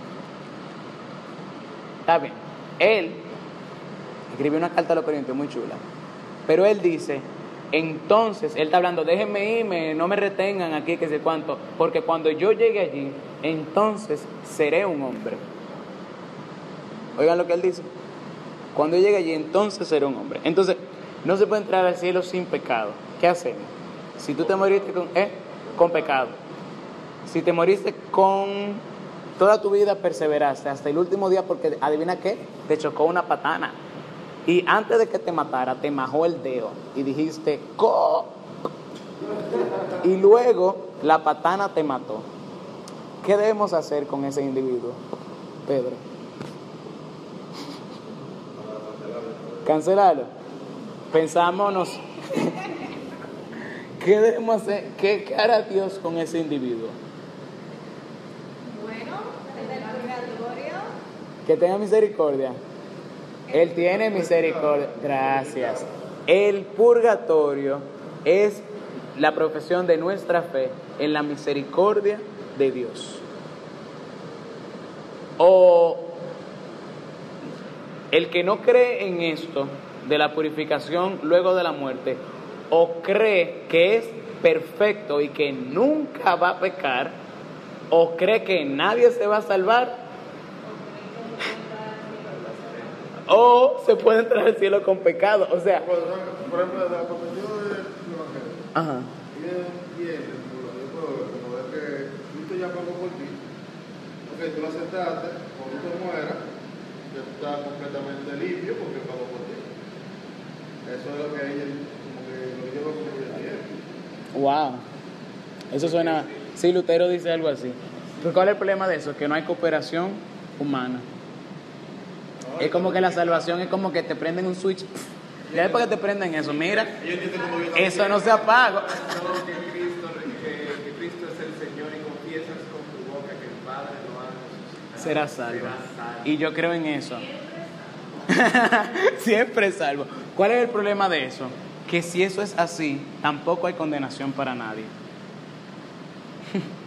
Está bien. Él escribió una carta a los Corintios muy chula. Pero él dice, entonces, él está hablando, déjenme irme, no me retengan aquí, que sé cuánto, porque cuando yo llegue allí, entonces seré un hombre. Oigan lo que él dice. Cuando llegue allí, entonces seré un hombre. Entonces, no se puede entrar al cielo sin pecado. ¿Qué hacemos? Si tú te moriste con, ¿eh? con pecado, si te moriste con toda tu vida perseveraste hasta el último día porque adivina qué, te chocó una patana. Y antes de que te matara, te majó el dedo y dijiste, ¡Co! Y luego la patana te mató. ¿Qué debemos hacer con ese individuo, Pedro? Cancelarlo. Pensámonos. ¿Qué debemos hacer? ¿Qué, qué hará Dios con ese individuo?
Bueno, en el purgatorio,
Que tenga misericordia. Él tiene misericordia. Gracias. El purgatorio es la profesión de nuestra fe en la misericordia de Dios. O el que no cree en esto de la purificación luego de la muerte, o cree que es perfecto y que nunca va a pecar, o cree que nadie se va a salvar, o se puede entrar al cielo con pecado. O sea,
Por ejemplo, la profesión del Evangelio.
ajá.
Y entiende, lo puedo ver, como ver que Cristo ya pagó por ti. Ok, tú lo aceptaste, cuando tú mueras, ya tú estás completamente limpio porque pagó por ti. Eso es lo que ella, lo.
Wow. Eso suena. Sí, Lutero dice algo así. Pero ¿cuál es el problema de eso? Que no hay cooperación humana. Es como que la salvación es como que te prenden un switch. Ya después que te prenden eso, mira, eso no se apaga. Será salvo. Y yo creo en eso. Siempre salvo. ¿Cuál es el problema de eso? Que si eso es así, tampoco hay condenación para nadie.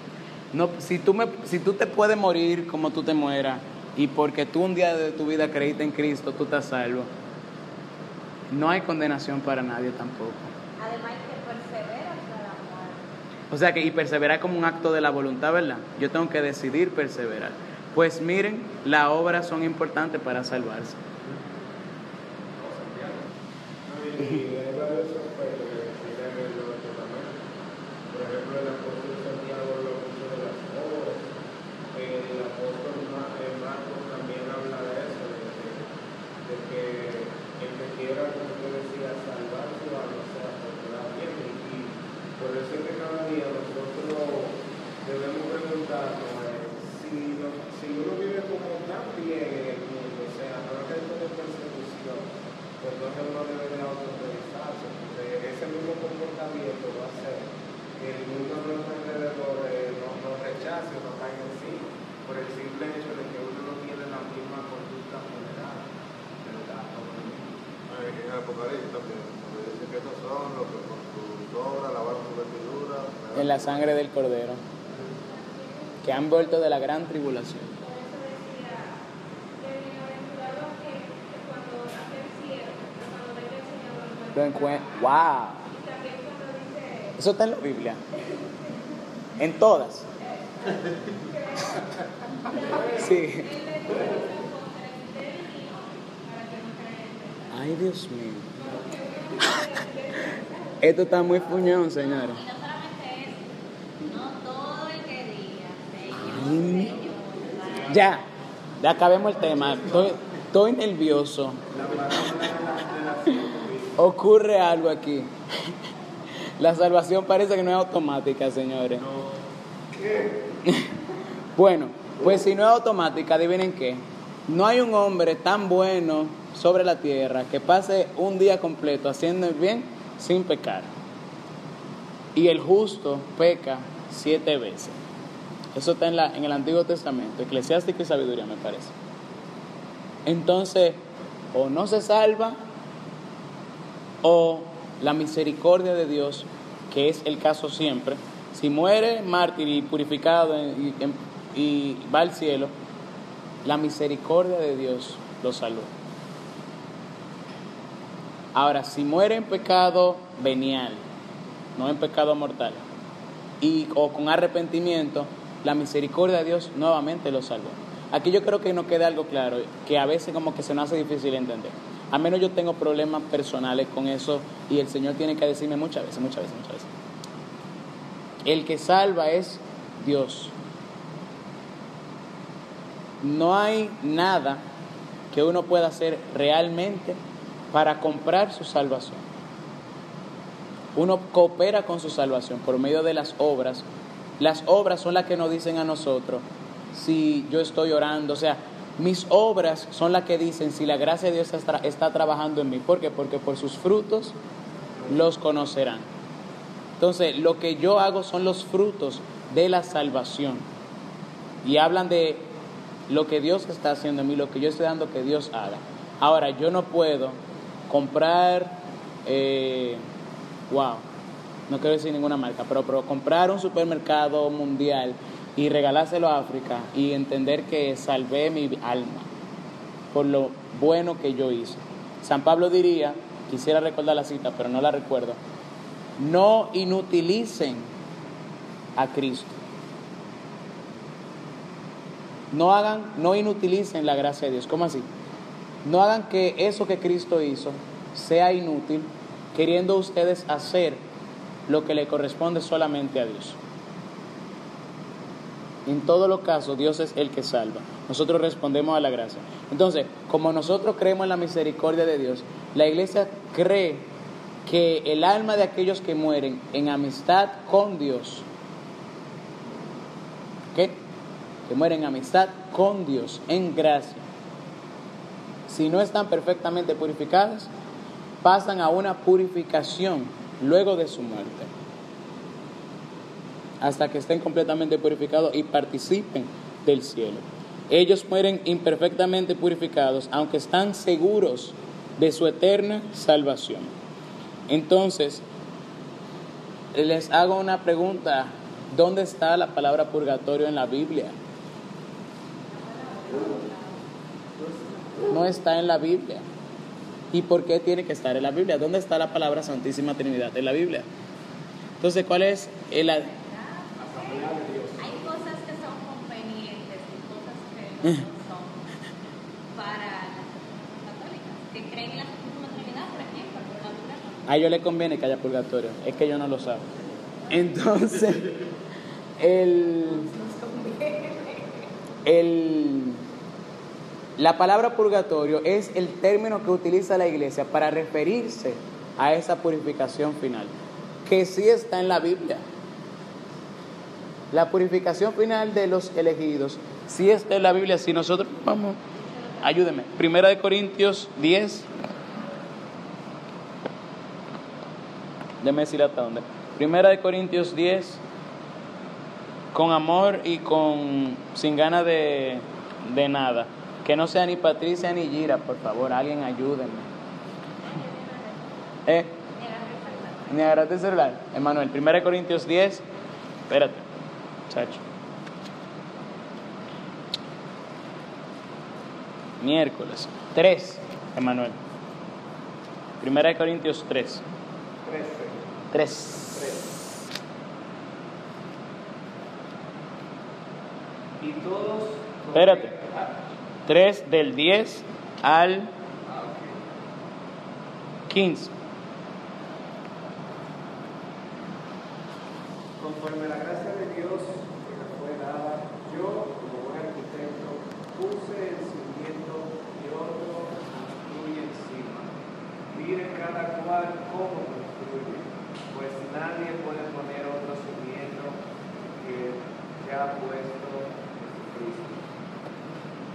No, si, tú me, si tú te puedes morir como tú te mueras y porque tú un día de tu vida creíste en Cristo, tú estás salvo, no hay condenación para nadie tampoco.
además que persevera hasta la muerte.
O sea que, y perseverar como un acto de la voluntad, ¿verdad? Yo tengo que decidir perseverar. Pues miren, las obras son importantes para salvarse.
Y hay varios aspectos que se deben Apocalipsis también, donde dice que estos son los que con sus obras lavaron su vestidura.
En la sangre del cordero. Que han vuelto de la gran tribulación.
Lo
Lo
encuentre.
encue- ¡Wow! Eso está en la Biblia. En todas. Sí. Ay, Dios mío. Esto está muy puñón, señores.
Y no solamente eso, no todo el que diga,
Ay.
Señor, Señor,
Ya, ya acabemos el tema. Estoy, estoy nervioso. Ocurre algo aquí. La salvación parece que no es automática, señores. Bueno, pues si no es automática, adivinen qué. No hay un hombre tan bueno sobre la tierra que pase un día completo haciendo el bien sin pecar. Y el justo peca siete veces. Eso está en, la, en el Antiguo Testamento, Eclesiástico y Sabiduría, me parece. Entonces, o no se salva, o la misericordia de Dios, que es el caso siempre, si muere mártir y purificado y, va al cielo, la misericordia de Dios lo salvó. Ahora, si muere en pecado venial, no en pecado mortal, y, o con arrepentimiento, la misericordia de Dios nuevamente lo salvó. Aquí yo creo que nos queda algo claro, que a veces como que se nos hace difícil entender. A menos yo tengo problemas personales con eso y el Señor tiene que decirme muchas veces, muchas veces, muchas veces. El que salva es Dios. No hay nada que uno pueda hacer realmente para comprar su salvación. Uno coopera con su salvación por medio de las obras. Las obras son las que nos dicen a nosotros si yo estoy orando. O sea, mis obras son las que dicen si la gracia de Dios está, trabajando en mí. ¿Por qué? Porque por sus frutos los conocerán. Entonces, lo que yo hago son los frutos de la salvación. Y hablan de lo que Dios está haciendo en mí, lo que yo estoy dando que Dios haga. Ahora, yo no puedo comprar, eh, wow, no quiero decir ninguna marca, pero, comprar un supermercado mundial y regalárselo a África y entender que salvé mi alma por lo bueno que yo hice. San Pablo diría, quisiera recordar la cita, pero no la recuerdo, no inutilicen a Cristo. No hagan, no inutilicen la gracia de Dios. ¿Cómo así? No hagan que eso que Cristo hizo sea inútil, queriendo ustedes hacer lo que le corresponde solamente a Dios. En todos los casos, Dios es el que salva. Nosotros respondemos a la gracia. Entonces, como nosotros creemos en la misericordia de Dios, la iglesia cree que el alma de aquellos que mueren en amistad con Dios, ¿qué? que mueren en amistad con Dios, en gracia, si no están perfectamente purificadas, pasan a una purificación luego de su muerte, hasta que estén completamente purificados y participen del cielo. Ellos mueren imperfectamente purificados, aunque están seguros de su eterna salvación. Entonces, les hago una pregunta. ¿Dónde está la palabra purgatorio en la Biblia? No está en la Biblia. ¿Y por qué tiene que estar en la Biblia? ¿Dónde está la palabra Santísima Trinidad en la Biblia? Entonces, ¿cuál es el...
Hay cosas que son convenientes y cosas que no son para católicas, que creen en la Santísima Trinidad, por ejemplo, pero la Biblia no.
A ellos les conviene que haya purgatorio. Es que yo no lo sabe. Entonces, el, el, la palabra purgatorio es el término que utiliza la iglesia para referirse a esa purificación final, que sí está en la Biblia. La purificación final de los elegidos sí está en la Biblia. Si nosotros vamos, ayúdeme. Primera de Corintios 10. Déjeme decir hasta dónde. Primera de Corintios 10, con amor y con sin ganas de, de nada. Que no sea ni Patricia ni Gira, por favor, alguien ayúdenme. ¿Eh?
Ni
agarraste el celular. Emanuel, 1 Corintios 10. Espérate, chacho. Miércoles. 3, Emanuel. 1 Corintios 3.
13.
3.
3. Y todos.
Espérate.
Ah,
3 del 10 al
ah, ok.
15.
Conforme a la gracia de Dios que me fue dada, yo, como buen arquitecto, puse el cimiento y otro construye encima. Mire cada cual cómo construye, pues nadie puede poner otro cimiento que ya ha puesto Jesucristo.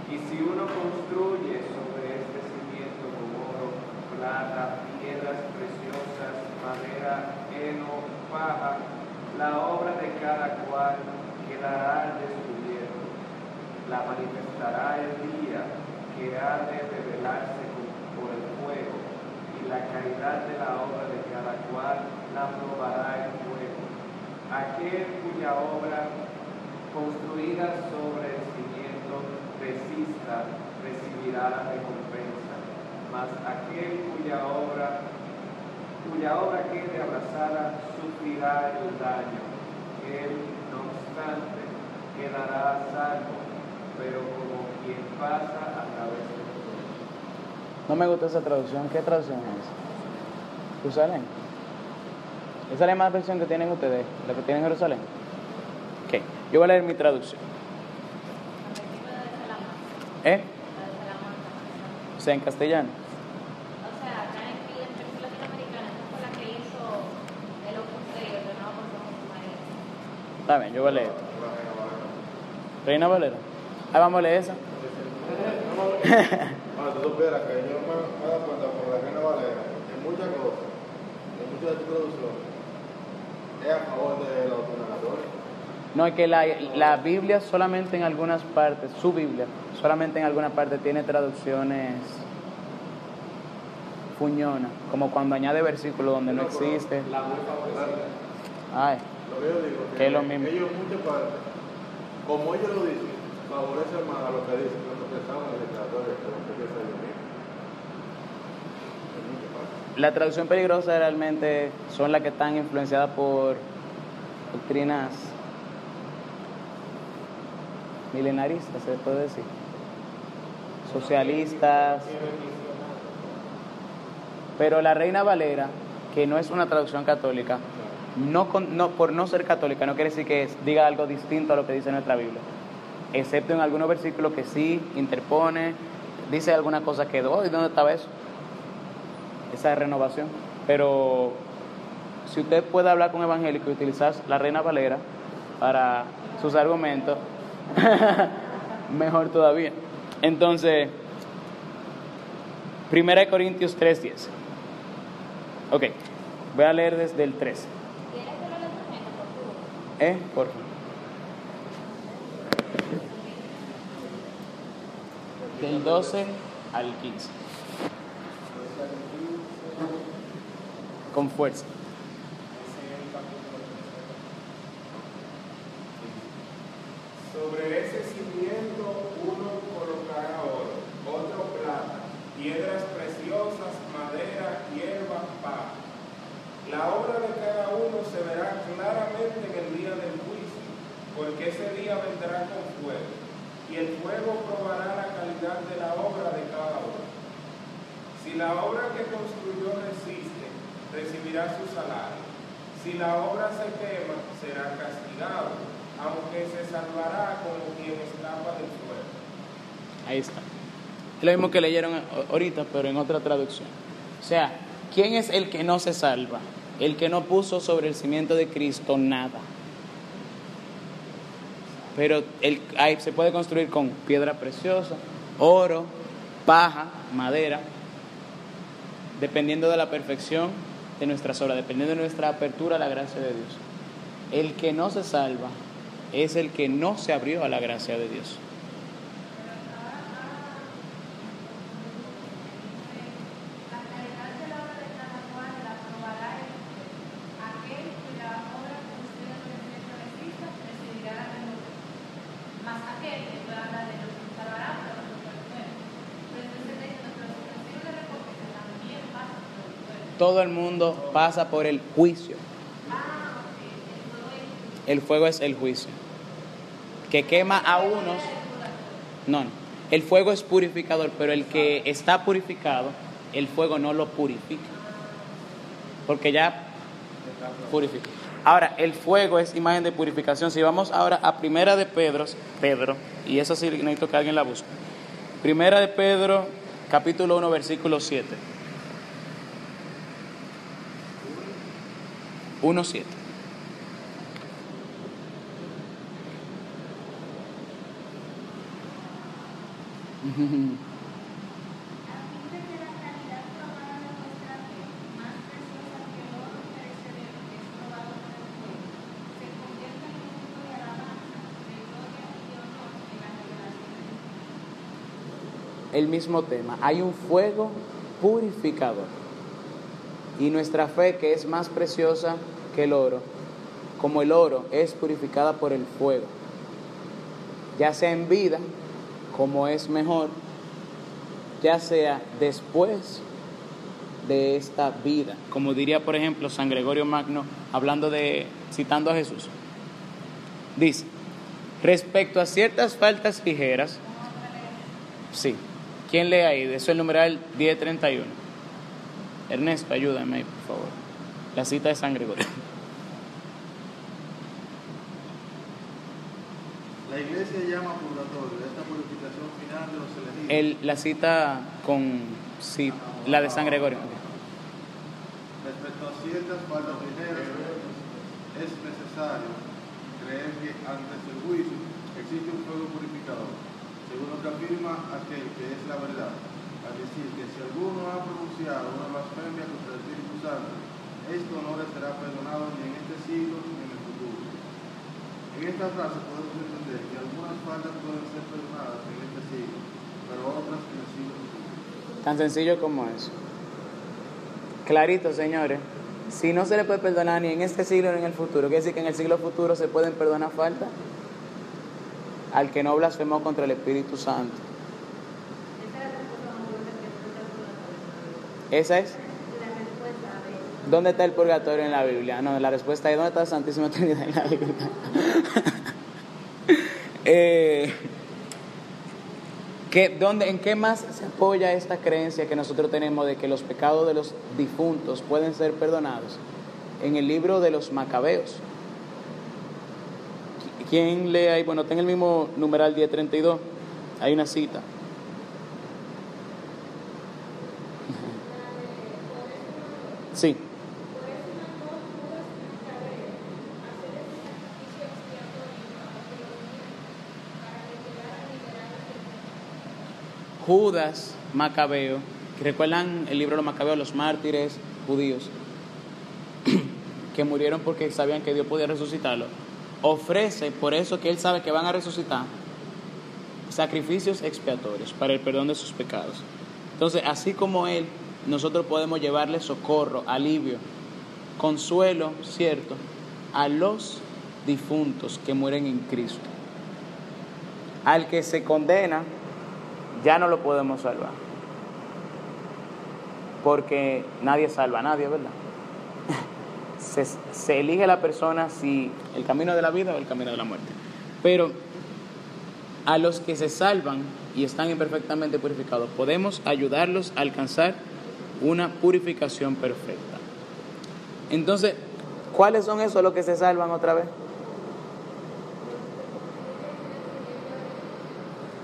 Y si uno construye sobre este cimiento con oro, plata, piedras preciosas, madera, heno, paja, la obra de cada cual quedará al descubierto. La manifestará el día que ha de revelarse por el fuego, y la calidad de la obra de cada cual la probará el fuego. Aquel cuya obra construida sobre el resista recibirá la recompensa, mas aquel cuya obra cuya obra quede abrazada sufrirá el daño. Él, no obstante, quedará salvo, pero como quien pasa a través de todo.
No me gusta esa traducción. ¿Qué traducción es? ¿Jerusalén? ¿Esa es la misma versión que tienen ustedes? ¿La que tienen en Jerusalén? Ok, yo voy a leer mi traducción.
La película de Salamanca.
¿Eh?
De.
O sea, en castellano.
O sea, acá en el en versión latinoamericana, esa fue la que hizo el Opus Dei, Consejo María.
Está bien, yo voy a leer. Reina Valera. Ahí vamos a leer esa.
Bueno, tú supieras que yo me, me he dado cuenta por la Reina Valera, en muchas cosas, en muchas de tus producciones, es a favor de los ordenadores.
No, es que la, la Biblia solamente en algunas partes, su Biblia, solamente en algunas partes tiene traducciones fuñonas, como cuando añade versículos donde no existe.
La.
Ay,
Lo que yo digo
Que es lo mismo.
ellos en muchas partes, como ellos lo dicen, favorecen más a lo que dicen, lo que el literatura, que lo que piensan ellos mismos. En muchas partes.
la traducción peligrosa realmente son las que están influenciadas por doctrinas milenaristas, se puede decir, socialistas. Pero la Reina Valera, que no es una traducción católica, no, por no ser católica no quiere decir que diga algo distinto a lo que dice nuestra Biblia, excepto en algunos versículos que sí interpone, dice alguna cosa que, oh, ¿y dónde estaba eso? Esa renovación. Pero si usted puede hablar con evangélico y utilizar la Reina Valera para sus argumentos, mejor todavía. Entonces, 1 Corintios 3:10. Ok, voy a leer desde el 3.
¿Quieres que lo lea también, por favor?
¿Eh? Por favor. Del 12 al 15. Con fuerza.
Sobre ese cimiento uno colocará oro, otro plata, piedras preciosas, madera, hierba, paja. La obra de cada uno se verá claramente en el día del juicio, porque ese día vendrá con fuego, y el fuego probará la calidad de la obra de cada uno. Si la obra que construyó resiste, recibirá su salario. Si la obra se quema, será castigado, aunque se salvará como quien escapa del fuego.
Ahí está. Es lo mismo que leyeron ahorita, pero en otra traducción. O sea, ¿quién es el que no se salva? El que no puso sobre el cimiento de Cristo nada. Pero el, ahí se puede construir con piedra preciosa, oro, paja, madera, dependiendo de la perfección de nuestras obras, dependiendo de nuestra apertura a la gracia de Dios. El que no se salva es el que no se abrió a la gracia de Dios. todo el mundo pasa por el juicio. El fuego es el juicio. Que quema a unos. No, no. El fuego es purificador, pero el que está purificado, el fuego no lo purifica. Porque ya purifica. Ahora, el fuego es imagen de purificación. Si vamos ahora a Primera de Pedro, Pedro, y eso sí necesito que alguien la busque. Primera de Pedro, capítulo 1, versículo 7. 1, 7.
A fin de que la calidad probada de nuestra fe, más preciosa que el oro perecedero que es probado por el fuego, se convierta en fruto de alabanza, de gloria y honor en la revelación de Cristo.
El mismo tema. Hay un fuego purificador. Y nuestra fe, que es más preciosa que el oro, como el oro, es purificada por el fuego. Ya sea en vida, como es mejor, ya sea después de esta vida. Como diría, por ejemplo, San Gregorio Magno, hablando de, citando a Jesús. Dice, respecto a ciertas faltas ligeras, Sí. ¿Quién lee ahí? Eso es el numeral 1031. Ernesto, ayúdame, por favor. La cita de San Gregorio.
La iglesia llama purgatorio esta purificación final de los elegidos.
El, la cita con sí, la de San Gregorio.
Respecto a ciertas faltas ligeras, es necesario creer que antes del juicio existe un fuego purificador, según lo que afirma aquel que es la verdad, al decir que si alguno ha pronunciado una blasfemia contra el Espíritu Santo, esto no le será perdonado ni en este siglo ni en. En esta frase podemos entender que algunas faltas pueden ser perdonadas en este siglo, pero otras en el siglo futuro.
Tan sencillo como eso. Clarito, señores. Si no se le puede perdonar ni en este siglo ni en el futuro, quiere decir que en el siglo futuro se pueden perdonar faltas al que no blasfemó contra el Espíritu Santo.
Esa
Esa
es la respuesta más
es.
La respuesta de
¿Dónde está el purgatorio en la Biblia? No, la respuesta es ¿dónde está la Santísima Trinidad en la Biblia? Eh, ¿qué- dónde, ¿En qué más se apoya esta creencia que nosotros tenemos de que los pecados de los difuntos pueden ser perdonados? En el libro de los Macabeos. ¿Quién lee ahí? Bueno, en el mismo numeral 1032. Hay una cita. Sí. Judas Macabeo, que recuerdan el libro de los Macabeos, los mártires judíos, que murieron porque sabían que Dios podía resucitarlo, ofrece, por eso que él sabe que van a resucitar, sacrificios expiatorios para el perdón de sus pecados. Entonces, así como él, nosotros podemos llevarle socorro, alivio, consuelo, cierto, a los difuntos que mueren en Cristo. Al que se condena, ya no lo podemos salvar. Porque nadie salva a nadie, ¿verdad? Se, se elige la persona si el camino de la vida o el camino de la muerte. Pero a los que se salvan y están imperfectamente purificados, podemos ayudarlos a alcanzar una purificación perfecta. Entonces, ¿cuáles son esos los que se salvan otra vez?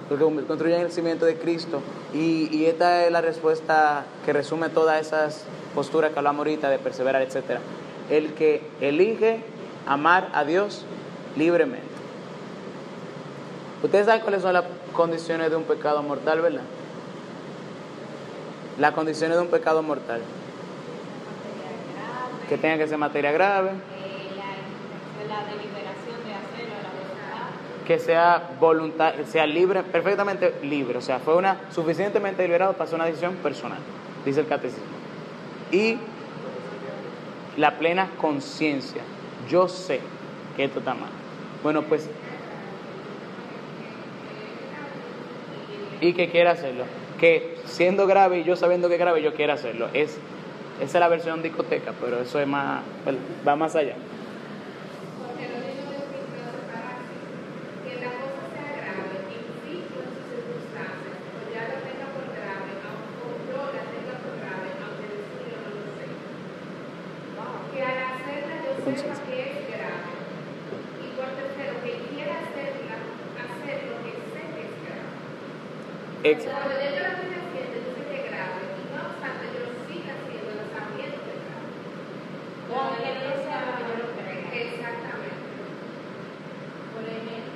Porque construyen el cimiento de Cristo. Y, y esta es la respuesta que resume todas esas posturas que hablamos ahorita de perseverar, etc. El que elige amar a Dios libremente. Ustedes saben cuáles son las condiciones de un pecado mortal, ¿verdad? Las condiciones de un pecado mortal. Que tenga que ser materia grave,
Eh, la, la deliberación de hacerlo, la voluntad.
Que sea voluntad, sea libre, perfectamente libre, o sea, fue una suficientemente deliberado para hacer una decisión personal, dice el catecismo. Y la plena conciencia, yo sé que esto está mal. Bueno, pues y que quiera hacerlo, que siendo grave y yo sabiendo que es grave, yo quiera hacerlo, es Esa es la versión discoteca, pero eso es más, va más allá.
Porque lo digo de Cristo separarse, que la cosa sea grave, insisto en sus circunstancias, o ya lo tenga por grave, aunque yo la tenga por grave, aunque el suyo no lo sé. Que al hacerla yo sepa que es grave. Y por tercero, que quiera hacerla, hacer lo que sé que es grave.
Exacto.
Cuando yo la estoy haciendo, yo sé que es grave, y no obstante yo siga haciéndola sabiendo que es grave.
Aunque no sea lo que yo lo creo.
Exactamente.
Por ejemplo,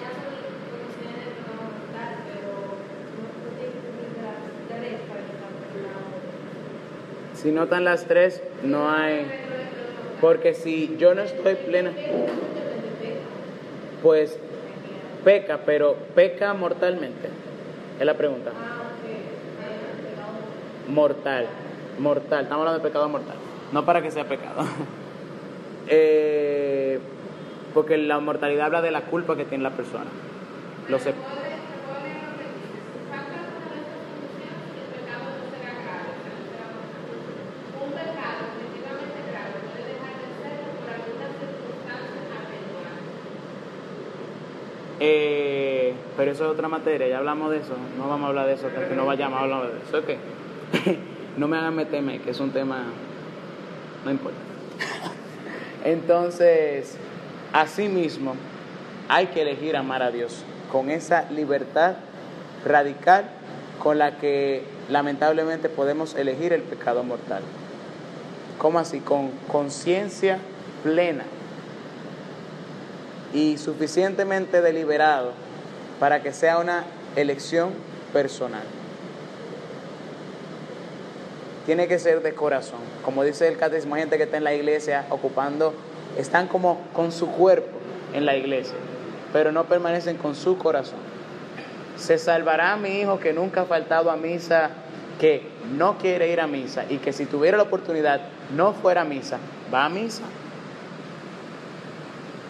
ya soy consciente de no tal, pero no no tiene que tener las tres para estar preparado.
Están las tres, no hay... Porque si yo no estoy plena, pues peca, pero peca mortalmente. Es la pregunta. Mortal, mortal. Estamos hablando de pecado mortal. No para que sea pecado. Eh, porque la mortalidad habla de la culpa que tiene la persona. Lo sé.
Un pecado efectivamente grave puede dejar de serlo por algunas circunstancias atenuantes.
Eh, pero eso es otra materia, ya hablamos de eso. No vamos a hablar de eso, hasta que no vayamos a hablar de eso. ¿Ok? no me hagan meterme, que es un tema. No importa. Entonces, asimismo, hay que elegir amar a Dios con esa libertad radical con la que lamentablemente podemos elegir el pecado mortal. ¿Cómo así? Con conciencia plena y suficientemente deliberado para que sea una elección personal. Tiene que ser de corazón. Como dice el catecismo, gente que está en la iglesia ocupando, están como con su cuerpo en la iglesia, pero no permanecen con su corazón. Se salvará mi hijo que nunca ha faltado a misa, que no quiere ir a misa y que si tuviera la oportunidad no fuera a misa, va a misa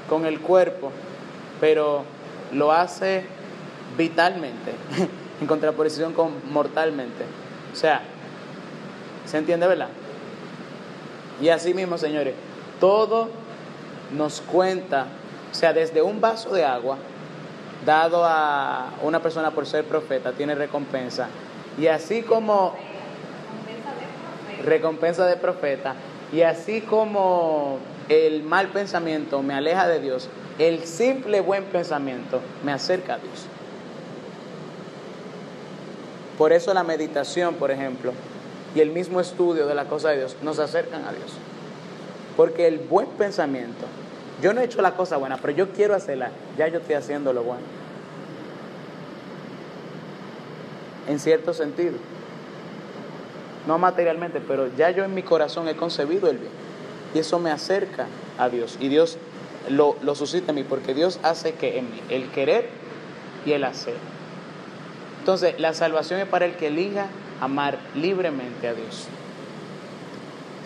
con el cuerpo, pero lo hace vitalmente, en contraposición con mortalmente. O sea, ¿se entiende, verdad? Y así mismo, señores, todo nos cuenta, o sea, desde un vaso de agua dado a una persona por ser profeta, tiene recompensa. Y así como recompensa de profeta, y así como el mal pensamiento me aleja de Dios, el simple buen pensamiento me acerca a Dios. Por eso la meditación, por ejemplo, y el mismo estudio de la cosa de Dios nos acercan a Dios. Porque el buen pensamiento, yo no he hecho la cosa buena, pero yo quiero hacerla, ya yo estoy haciendo lo bueno. En cierto sentido. No materialmente, pero ya yo en mi corazón he concebido el bien. Y eso me acerca a Dios. Y Dios lo, lo suscita en mí, porque Dios hace que en mí, el querer y el hacer. Entonces, la salvación es para el que elija amar libremente a Dios.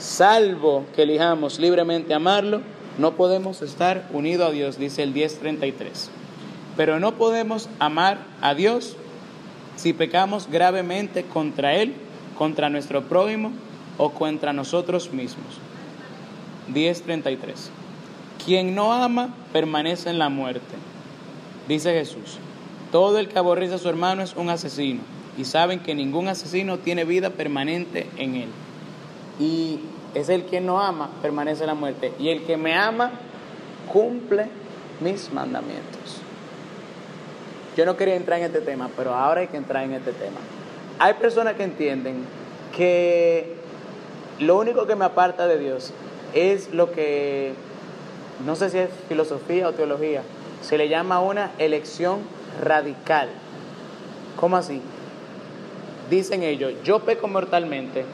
Salvo que elijamos libremente amarlo, no podemos estar unidos a Dios, dice el 1033. Pero no podemos amar a Dios si pecamos gravemente contra Él, contra nuestro prójimo o contra nosotros mismos. 10:33. Quien no ama permanece en la muerte. Dice Jesús, todo el que aborrece a su hermano es un asesino y saben que ningún asesino tiene vida permanente en él. Y es el que no ama, permanece en la muerte. Y el que me ama, cumple mis mandamientos. Yo no quería entrar en este tema, pero ahora hay que entrar en este tema. Hay personas que entienden que lo único que me aparta de Dios es lo que, no sé si es filosofía o teología, se le llama una elección radical. ¿Cómo así? Dicen ellos, yo peco mortalmente,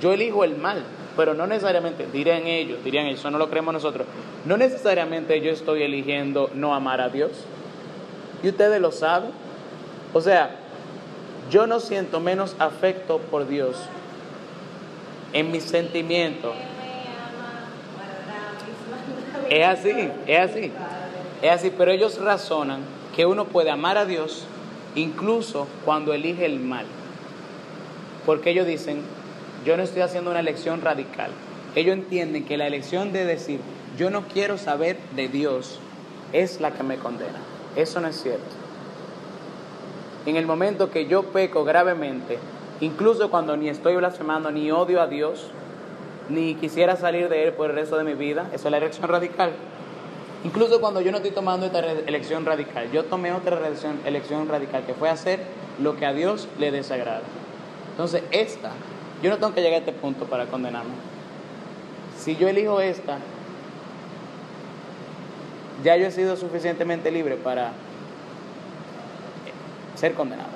yo elijo el mal, pero no necesariamente, dirían ellos, dirían ellos, eso no lo creemos nosotros, no necesariamente yo estoy eligiendo no amar a Dios. Y ustedes lo saben. O sea, yo no siento menos afecto por Dios en mis sentimientos. Es así, es así. Es así, pero ellos razonan que uno puede amar a Dios incluso cuando elige el mal. Porque ellos dicen, yo no estoy haciendo una elección radical. Ellos entienden que la elección de decir, yo no quiero saber de Dios, es la que me condena. Eso no es cierto. En el momento que yo peco gravemente, incluso cuando ni estoy blasfemando, ni odio a Dios, ni quisiera salir de Él por el resto de mi vida, eso es la elección radical. Incluso cuando yo no estoy tomando esta elección radical, yo tomé otra elección, elección radical, que fue hacer lo que a Dios le desagrada. Entonces, esta, yo no tengo que llegar a este punto para condenarme. Si yo elijo esta, ya yo he sido suficientemente libre para ser condenado.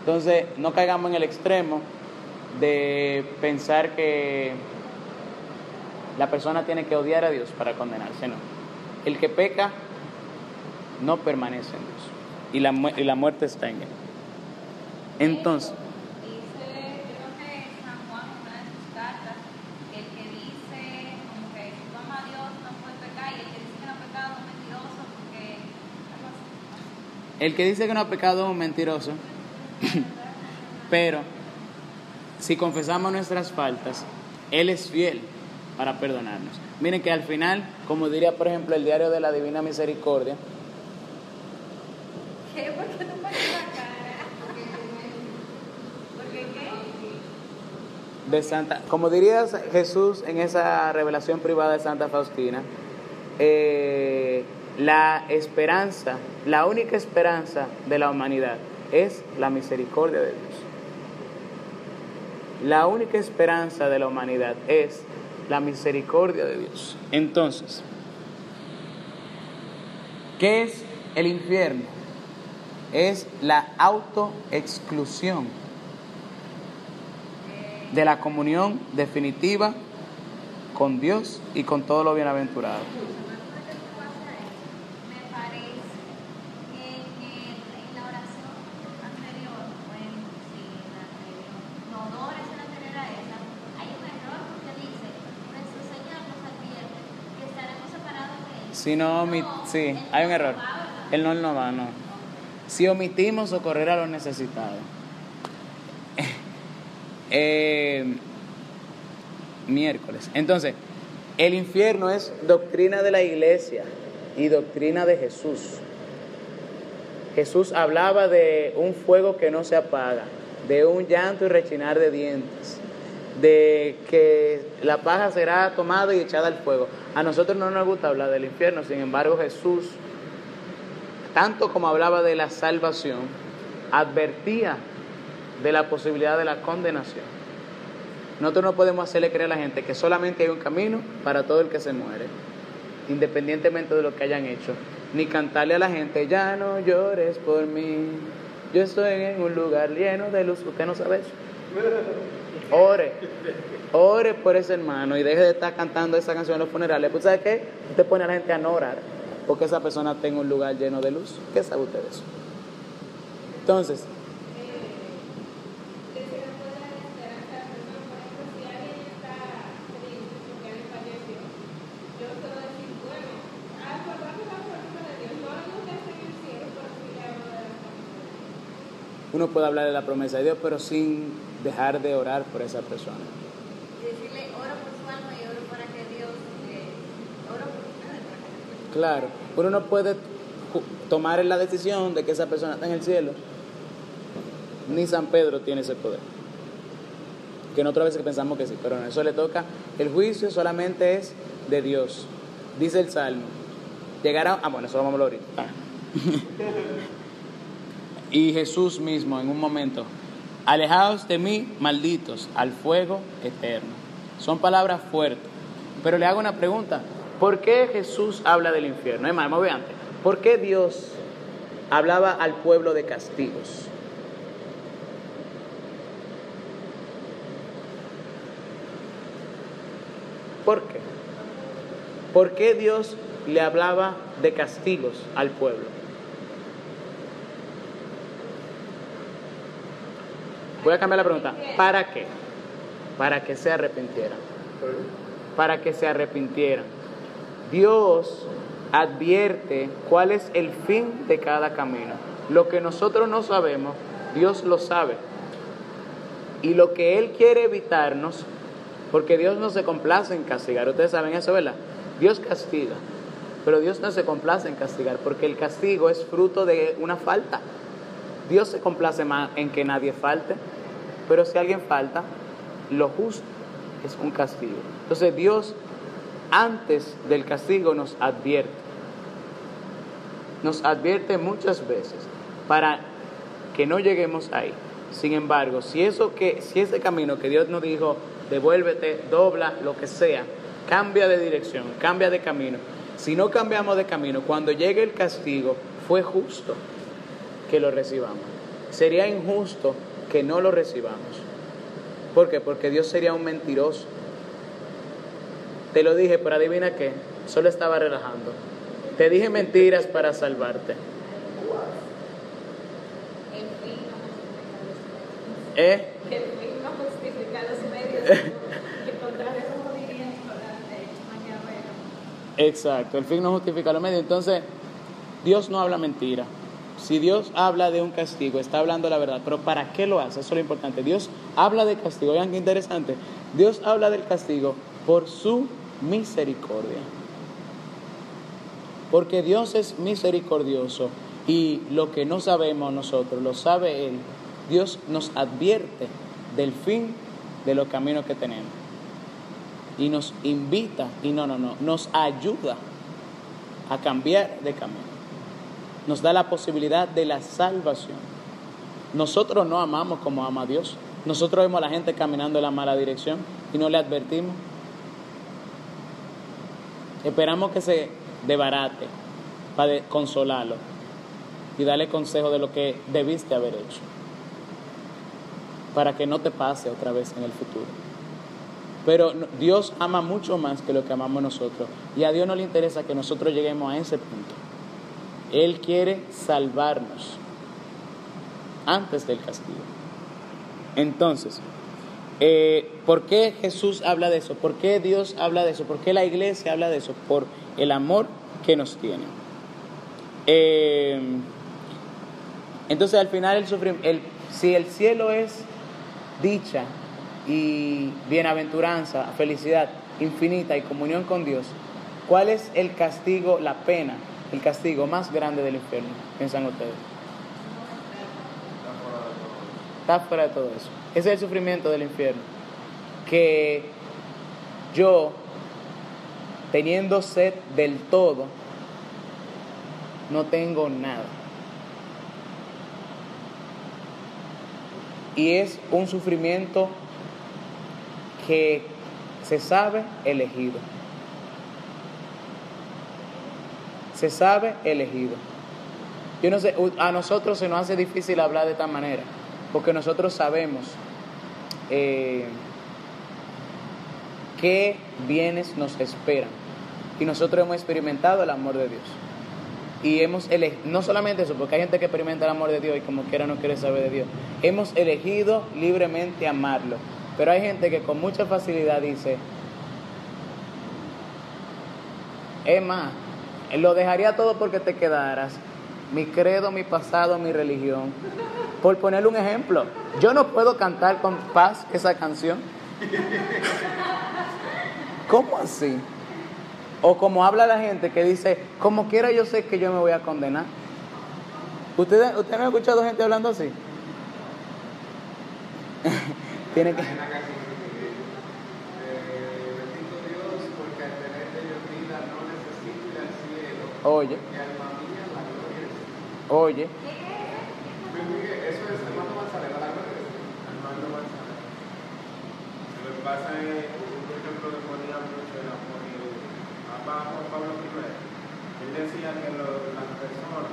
Entonces, no caigamos en el extremo de pensar que la persona tiene que odiar a Dios para condenarse, no. El que peca no permanece en Dios y la, mu- y la muerte está en él. Entonces,
Dice, creo que San Juan en una de sus cartas, que el que dice como que si tú amas a Dios no puede pecar y el que dice que no ha pecado es mentiroso porque algo así.
el que dice que no ha pecado es un mentiroso, pero si confesamos nuestras faltas, Él es fiel para perdonarnos. Miren que al final, como diría por ejemplo el diario de la Divina Misericordia,
¿Qué? ¿Por qué tú pones la cara? ¿Por qué qué?
de Santa, como diría Jesús en esa revelación privada de Santa Faustina, eh, la esperanza, la única esperanza de la humanidad es la misericordia de Dios. La única esperanza de la humanidad es la misericordia de Dios. Entonces, ¿qué es el infierno? Es la autoexclusión de la comunión definitiva con Dios y con todo lo bienaventurado.
Me parece que en, el- en la oración anterior, bueno, sí, en la anterior, no, dos oraciones anteriores a esa, hay un error porque dice, nuestro Señor nos advierte que estaremos separados de Él.
Si no, omi-
No,
sí, hay un error. él no va, no. Si omitimos socorrer a los necesitados. Eh, miércoles. Entonces, el infierno es doctrina de la iglesia y doctrina de Jesús. Jesús hablaba de un fuego que no se apaga, de un llanto y rechinar de dientes, de que la paja será tomada y echada al fuego. A nosotros no nos gusta hablar del infierno, sin embargo Jesús, tanto como hablaba de la salvación, advertía de la posibilidad de la condenación. Nosotros no podemos hacerle creer a la gente que solamente hay un camino para todo el que se muere, independientemente de lo que hayan hecho. Ni cantarle a la gente, ya no llores por mí, yo estoy en un lugar lleno de luz. Usted no sabe eso. Ore, ore por ese hermano y deje de estar cantando esa canción en los funerales. Pues, ¿sabe qué? Usted pone a la gente a no orar porque esa persona tenga un lugar lleno de luz. ¿Qué sabe usted de eso? Entonces, uno puede hablar de la promesa de Dios, pero sin dejar de orar por esa persona.
Y decirle, oro por su alma y oro para que Dios, eh, oro por
Claro, uno no puede tomar la decisión de que esa persona está en el cielo. Ni San Pedro tiene ese poder. Que en otras veces pensamos que sí, pero no, eso le toca. El juicio solamente es de Dios. Dice el Salmo. Llegará. Ah, bueno, eso vamos a hablar ahorita. Ah. y Jesús mismo, en un momento, alejaos de mí, malditos, al fuego eterno. Son palabras fuertes. Pero le hago una pregunta. ¿Por qué Jesús habla del infierno? Es más, me antes. ¿Por qué Dios hablaba al pueblo de castigos? ¿Por qué? ¿Por qué Dios le hablaba de castigos al pueblo? Voy a cambiar la pregunta. ¿Para qué? Para que se arrepintieran. Para que se arrepintieran. Dios advierte cuál es el fin de cada camino. Lo que nosotros no sabemos, Dios lo sabe. Y lo que Él quiere evitarnos, porque Dios no se complace en castigar, ustedes saben eso, ¿verdad? Dios castiga, pero Dios no se complace en castigar, porque el castigo es fruto de una falta. Dios se complace más en que nadie falte, pero si alguien falta, lo justo es un castigo. Entonces Dios antes del castigo nos advierte. Nos advierte muchas veces para que no lleguemos ahí. Sin embargo, si eso que si ese camino que Dios nos dijo, devuélvete, dobla, lo que sea, cambia de dirección, cambia de camino. Si no cambiamos de camino, cuando llegue el castigo, fue justo que lo recibamos. Sería injusto que no lo recibamos. ¿Por qué? Porque Dios sería un mentiroso. Te lo dije, pero adivina qué, solo estaba relajando. Te dije mentiras para salvarte. ¿Eh? Exacto, el fin no justifica los medios. Entonces, Dios no habla mentira. Si Dios habla de un castigo, está hablando la verdad. Pero ¿para qué lo hace? Eso es lo importante. Dios habla de castigo. Vean qué interesante. Dios habla del castigo por su misericordia. Porque Dios es misericordioso y lo que no sabemos nosotros lo sabe Él. Dios nos advierte del fin de los caminos que tenemos. Y nos invita, y no, no, no, nos ayuda a cambiar de camino. Nos da la posibilidad de la salvación. Nosotros no amamos como ama Dios. Nosotros vemos a la gente caminando en la mala dirección y no le advertimos. Esperamos que se debarate para consolarlo y darle consejo de lo que debiste haber hecho para que no te pase otra vez en el futuro. Pero Dios ama mucho más que lo que amamos nosotros y a Dios no le interesa que nosotros lleguemos a ese punto. Él quiere salvarnos antes del castigo. Entonces, eh, ¿por qué Jesús habla de eso? ¿Por qué Dios habla de eso? ¿Por qué la iglesia habla de eso? Por el amor que nos tiene. Eh, entonces, al final, el si el cielo es dicha y bienaventuranza, felicidad infinita y comunión con Dios, ¿cuál es el castigo, la pena, el castigo más grande del infierno? Piensan ustedes. Está fuera de todo eso. Ese es el sufrimiento del infierno. Que yo, teniendo sed del todo, no tengo nada. Y es un sufrimiento que se sabe elegido. Se sabe elegido. Yo no sé, a nosotros se nos hace difícil hablar de esta manera, porque nosotros sabemos eh, qué bienes nos esperan. Y nosotros hemos experimentado el amor de Dios. Y hemos elegido, no solamente eso, porque hay gente que experimenta el amor de Dios y como quiera no quiere saber de Dios. Hemos elegido libremente amarlo. Pero hay gente que con mucha facilidad dice, es más, lo dejaría todo porque te quedaras. Mi credo, mi pasado, mi religión. Por ponerle un ejemplo, yo no puedo cantar con paz esa canción. ¿Cómo así? O como habla la gente que dice, como quiera yo sé que yo me voy a condenar. ¿Ustedes, ¿ustedes han escuchado gente hablando así? Tiene que...
Hay una canción que dice, eh, bendito Dios, porque al tenerte yo vida no necesito ir al cielo,
Oye, oye.
Eso es hermano Manzanero, la.
Armando Manzanero. Lo que pasa es, un ejemplo que ponía mucho por el Papa Juan Pablo I. Él decía que las personas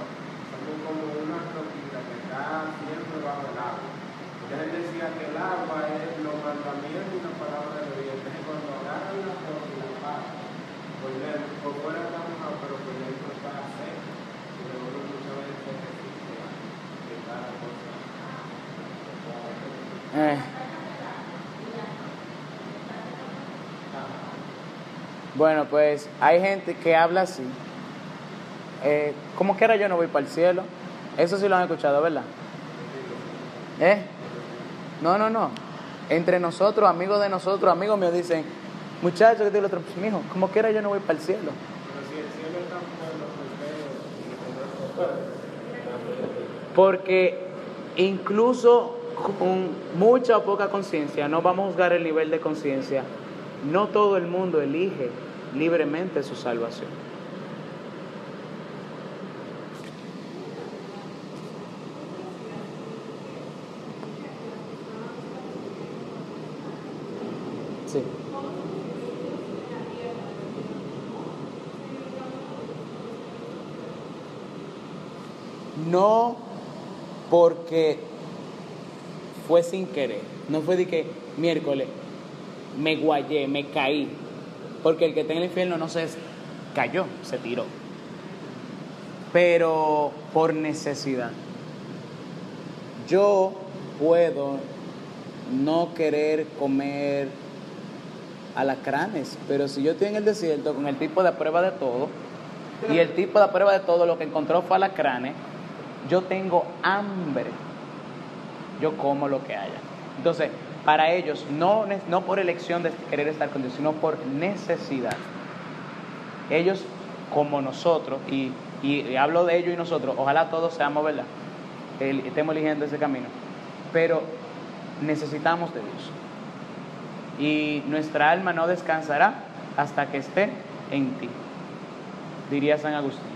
somos como una roquita que está siempre bajo el agua. Él decía que el agua es los mandamientos y la palabra de Dios. Entonces cuando agarran la roca y la pasan,
Bueno, pues hay gente que habla así. Eh, como quiera yo no voy para el cielo. Eso sí lo han escuchado, ¿verdad? ¿Eh? No, no, no. Entre nosotros, amigos de nosotros, amigos míos, dicen, muchachos, que digo el otro, pues mijo, como quiera yo no voy para el cielo. Porque incluso con mucha o poca conciencia, no vamos a juzgar el nivel de conciencia, no todo el mundo elige libremente su salvación. Sí. No porque fue sin querer, no fue de que miércoles me guayé, me caí, porque el que está en el infierno no se cayó, se tiró, pero por necesidad. Yo puedo no querer comer alacranes, pero si yo estoy en el desierto con el tipo de prueba de todo, y el tipo de prueba de todo lo que encontró fue alacranes, yo tengo hambre, yo como lo que haya. Entonces, para ellos, no, no por elección de querer estar con Dios, sino por necesidad. Ellos, como nosotros, y, y hablo de ellos y nosotros, ojalá todos seamos, ¿verdad? Estemos eligiendo ese camino, pero necesitamos de Dios. Y nuestra alma no descansará hasta que esté en ti, diría San Agustín.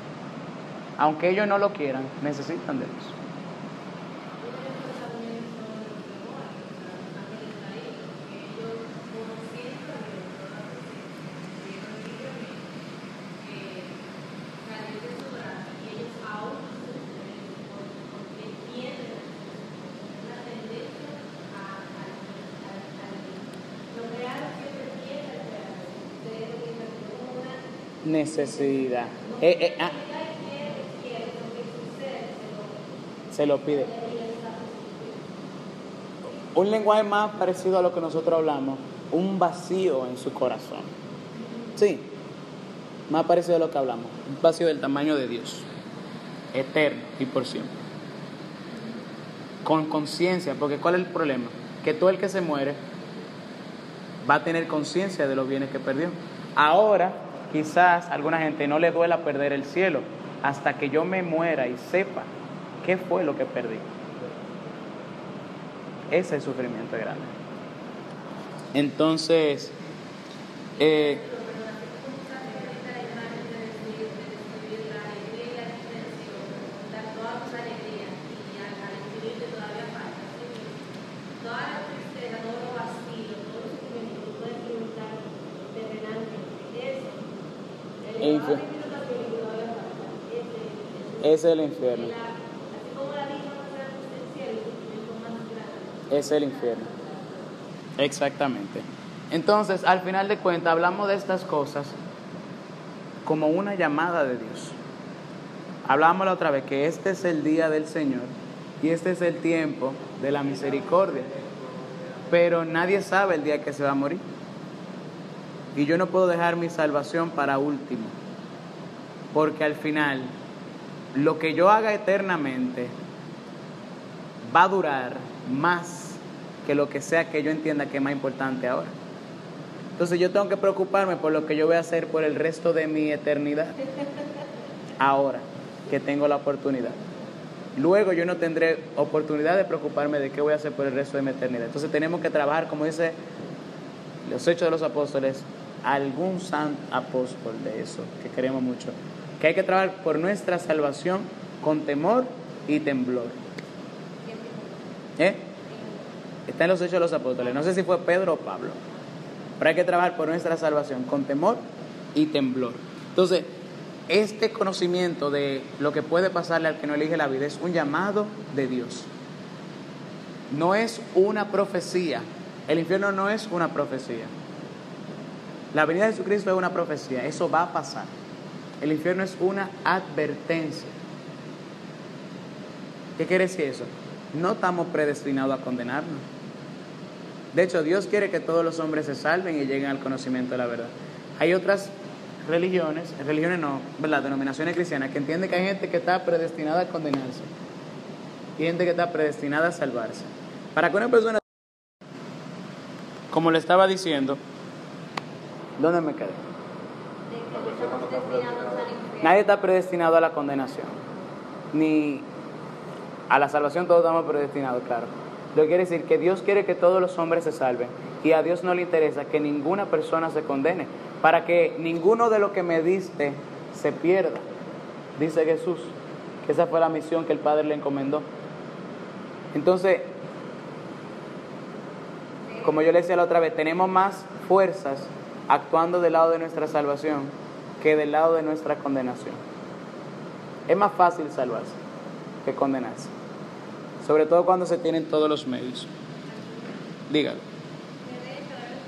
Aunque ellos no lo quieran, necesitan de Dios. Necesidad. Eh, eh, ah. Se lo pide. Un lenguaje más parecido a lo que nosotros hablamos, un vacío en su corazón. Sí, más parecido a lo que hablamos, un vacío del tamaño de Dios, eterno y por siempre. Con conciencia, porque ¿cuál es el problema? Que todo el que se muere va a tener conciencia de los bienes que perdió. Ahora, quizás a alguna gente no le duela perder el cielo hasta que yo me muera y sepa qué fue lo que perdí. Ese es el sufrimiento grande. Entonces, eh, ese es el infierno. Es el infierno. Exactamente. Entonces, al final de cuentas, hablamos de estas cosas como una llamada de Dios. Hablábamos la otra vez que este es el día del Señor y este es el tiempo de la misericordia. Pero nadie sabe el día que se va a morir. Y yo no puedo dejar mi salvación para último. Porque al final, lo que yo haga eternamente va a durar más que lo que sea que yo entienda que es más importante ahora. Entonces yo tengo que preocuparme por lo que yo voy a hacer por el resto de mi eternidad. Ahora que tengo la oportunidad. Luego yo no tendré oportunidad de preocuparme de qué voy a hacer por el resto de mi eternidad. Entonces tenemos que trabajar, como dice los Hechos de los Apóstoles, algún santo apóstol de eso, que queremos mucho, que hay que trabajar por nuestra salvación con temor y temblor. ¿Eh? Está en los Hechos de los Apóstoles. No sé si fue Pedro o Pablo. Pero hay que trabajar por nuestra salvación con temor y temblor. Entonces, este conocimiento de lo que puede pasarle al que no elige la vida es un llamado de Dios. No es una profecía. El infierno no es una profecía. La venida de Jesucristo es una profecía. Eso va a pasar. El infierno es una advertencia. ¿Qué quiere decir eso? No estamos predestinados a condenarnos. De hecho, Dios quiere que todos los hombres se salven y lleguen al conocimiento de la verdad. Hay otras religiones, religiones no, ¿verdad? Denominaciones cristianas que entienden que hay gente que está predestinada a condenarse y gente que está predestinada a salvarse. Para que una persona como le estaba diciendo, ¿dónde me quedé? Nadie está predestinado a la condenación, ni a la salvación todos estamos predestinados, claro. Lo que quiere decir que Dios quiere que todos los hombres se salven y a Dios no le interesa que ninguna persona se condene, para que ninguno de lo que me diste se pierda, dice Jesús, que esa fue la misión que el Padre le encomendó. Entonces, como yo le decía la otra vez, tenemos más fuerzas actuando del lado de nuestra salvación que del lado de nuestra condenación. Es más fácil salvarse que condenarse, sobre todo cuando se tienen todos los medios. Dígalo.
Que de hecho, ahora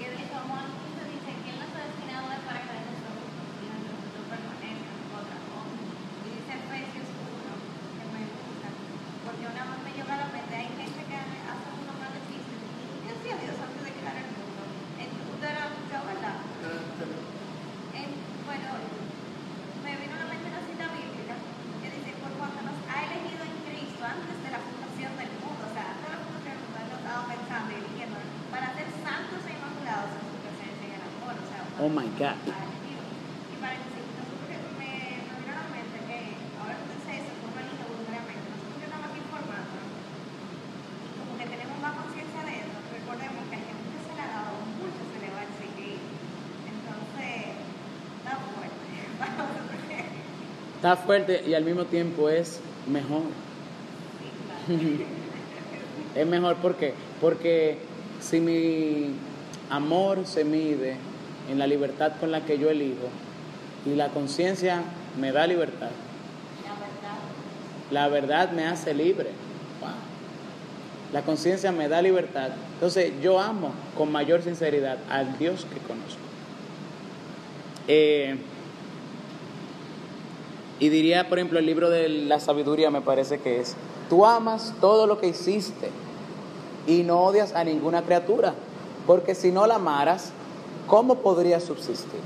que de hecho, Juan 15 dice que él no está destinado es para que nosotros sino que nosotros permanezcan en otra cosa. Y dice Efesios 1, que me gusta, porque una vez me llegó a la mente, hay gente que hace unos grandes chistes, y decía Dios antes de crear el mundo. Entonces, usted era escuchado, ¿verdad? En- bueno, me vino a la mente una cita bíblica que dice, por cuanto nos ha elegido en Cristo antes de la fundación del mundo, o sea, antes de la fundación del mundo, Él nos estaba pensando y eligiendo para ser santos e inmaculados en su presencia y en amor, o sea,
Oh my God.
ha elegido. Y para que si nosotros que me, me vino a la mente que ahora que dice eso, como elige voluntariamente, nosotros que estamos aquí formando, y como que tenemos más conciencia de eso, recordemos que a gente que se le ha dado mucho se le va a exigir. Entonces, está fuerte. Vamos a ver.
Está fuerte y al mismo tiempo es mejor. Es mejor ¿por qué? porque si mi amor se mide en la libertad con la que yo elijo y la conciencia me da libertad,
La verdad.
la verdad me hace libre. La conciencia me da libertad. Entonces yo amo con mayor sinceridad al Dios que conozco. Eh, y diría, por ejemplo, el libro de la sabiduría me parece que es, tú amas todo lo que hiciste y no odias a ninguna criatura, porque si no la amaras, ¿cómo podrías subsistir?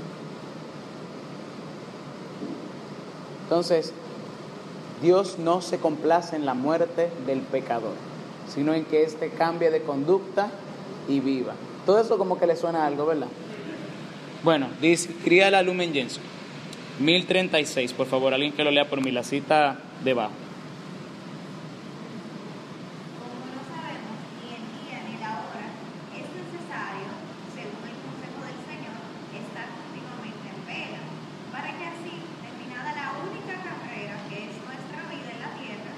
Entonces, Dios no se complace en la muerte del pecador, sino en que éste cambie de conducta y viva. Todo eso como que le suena a algo, ¿verdad? Bueno, dice, cría la Lumen Gentium. 1036, por favor, alguien que lo lea por mí, la cita debajo.
Como no sabemos ni el día ni la hora, es necesario, según el consejo del Señor, estar continuamente en vela, para que así, terminada la única carrera que es nuestra vida en la tierra,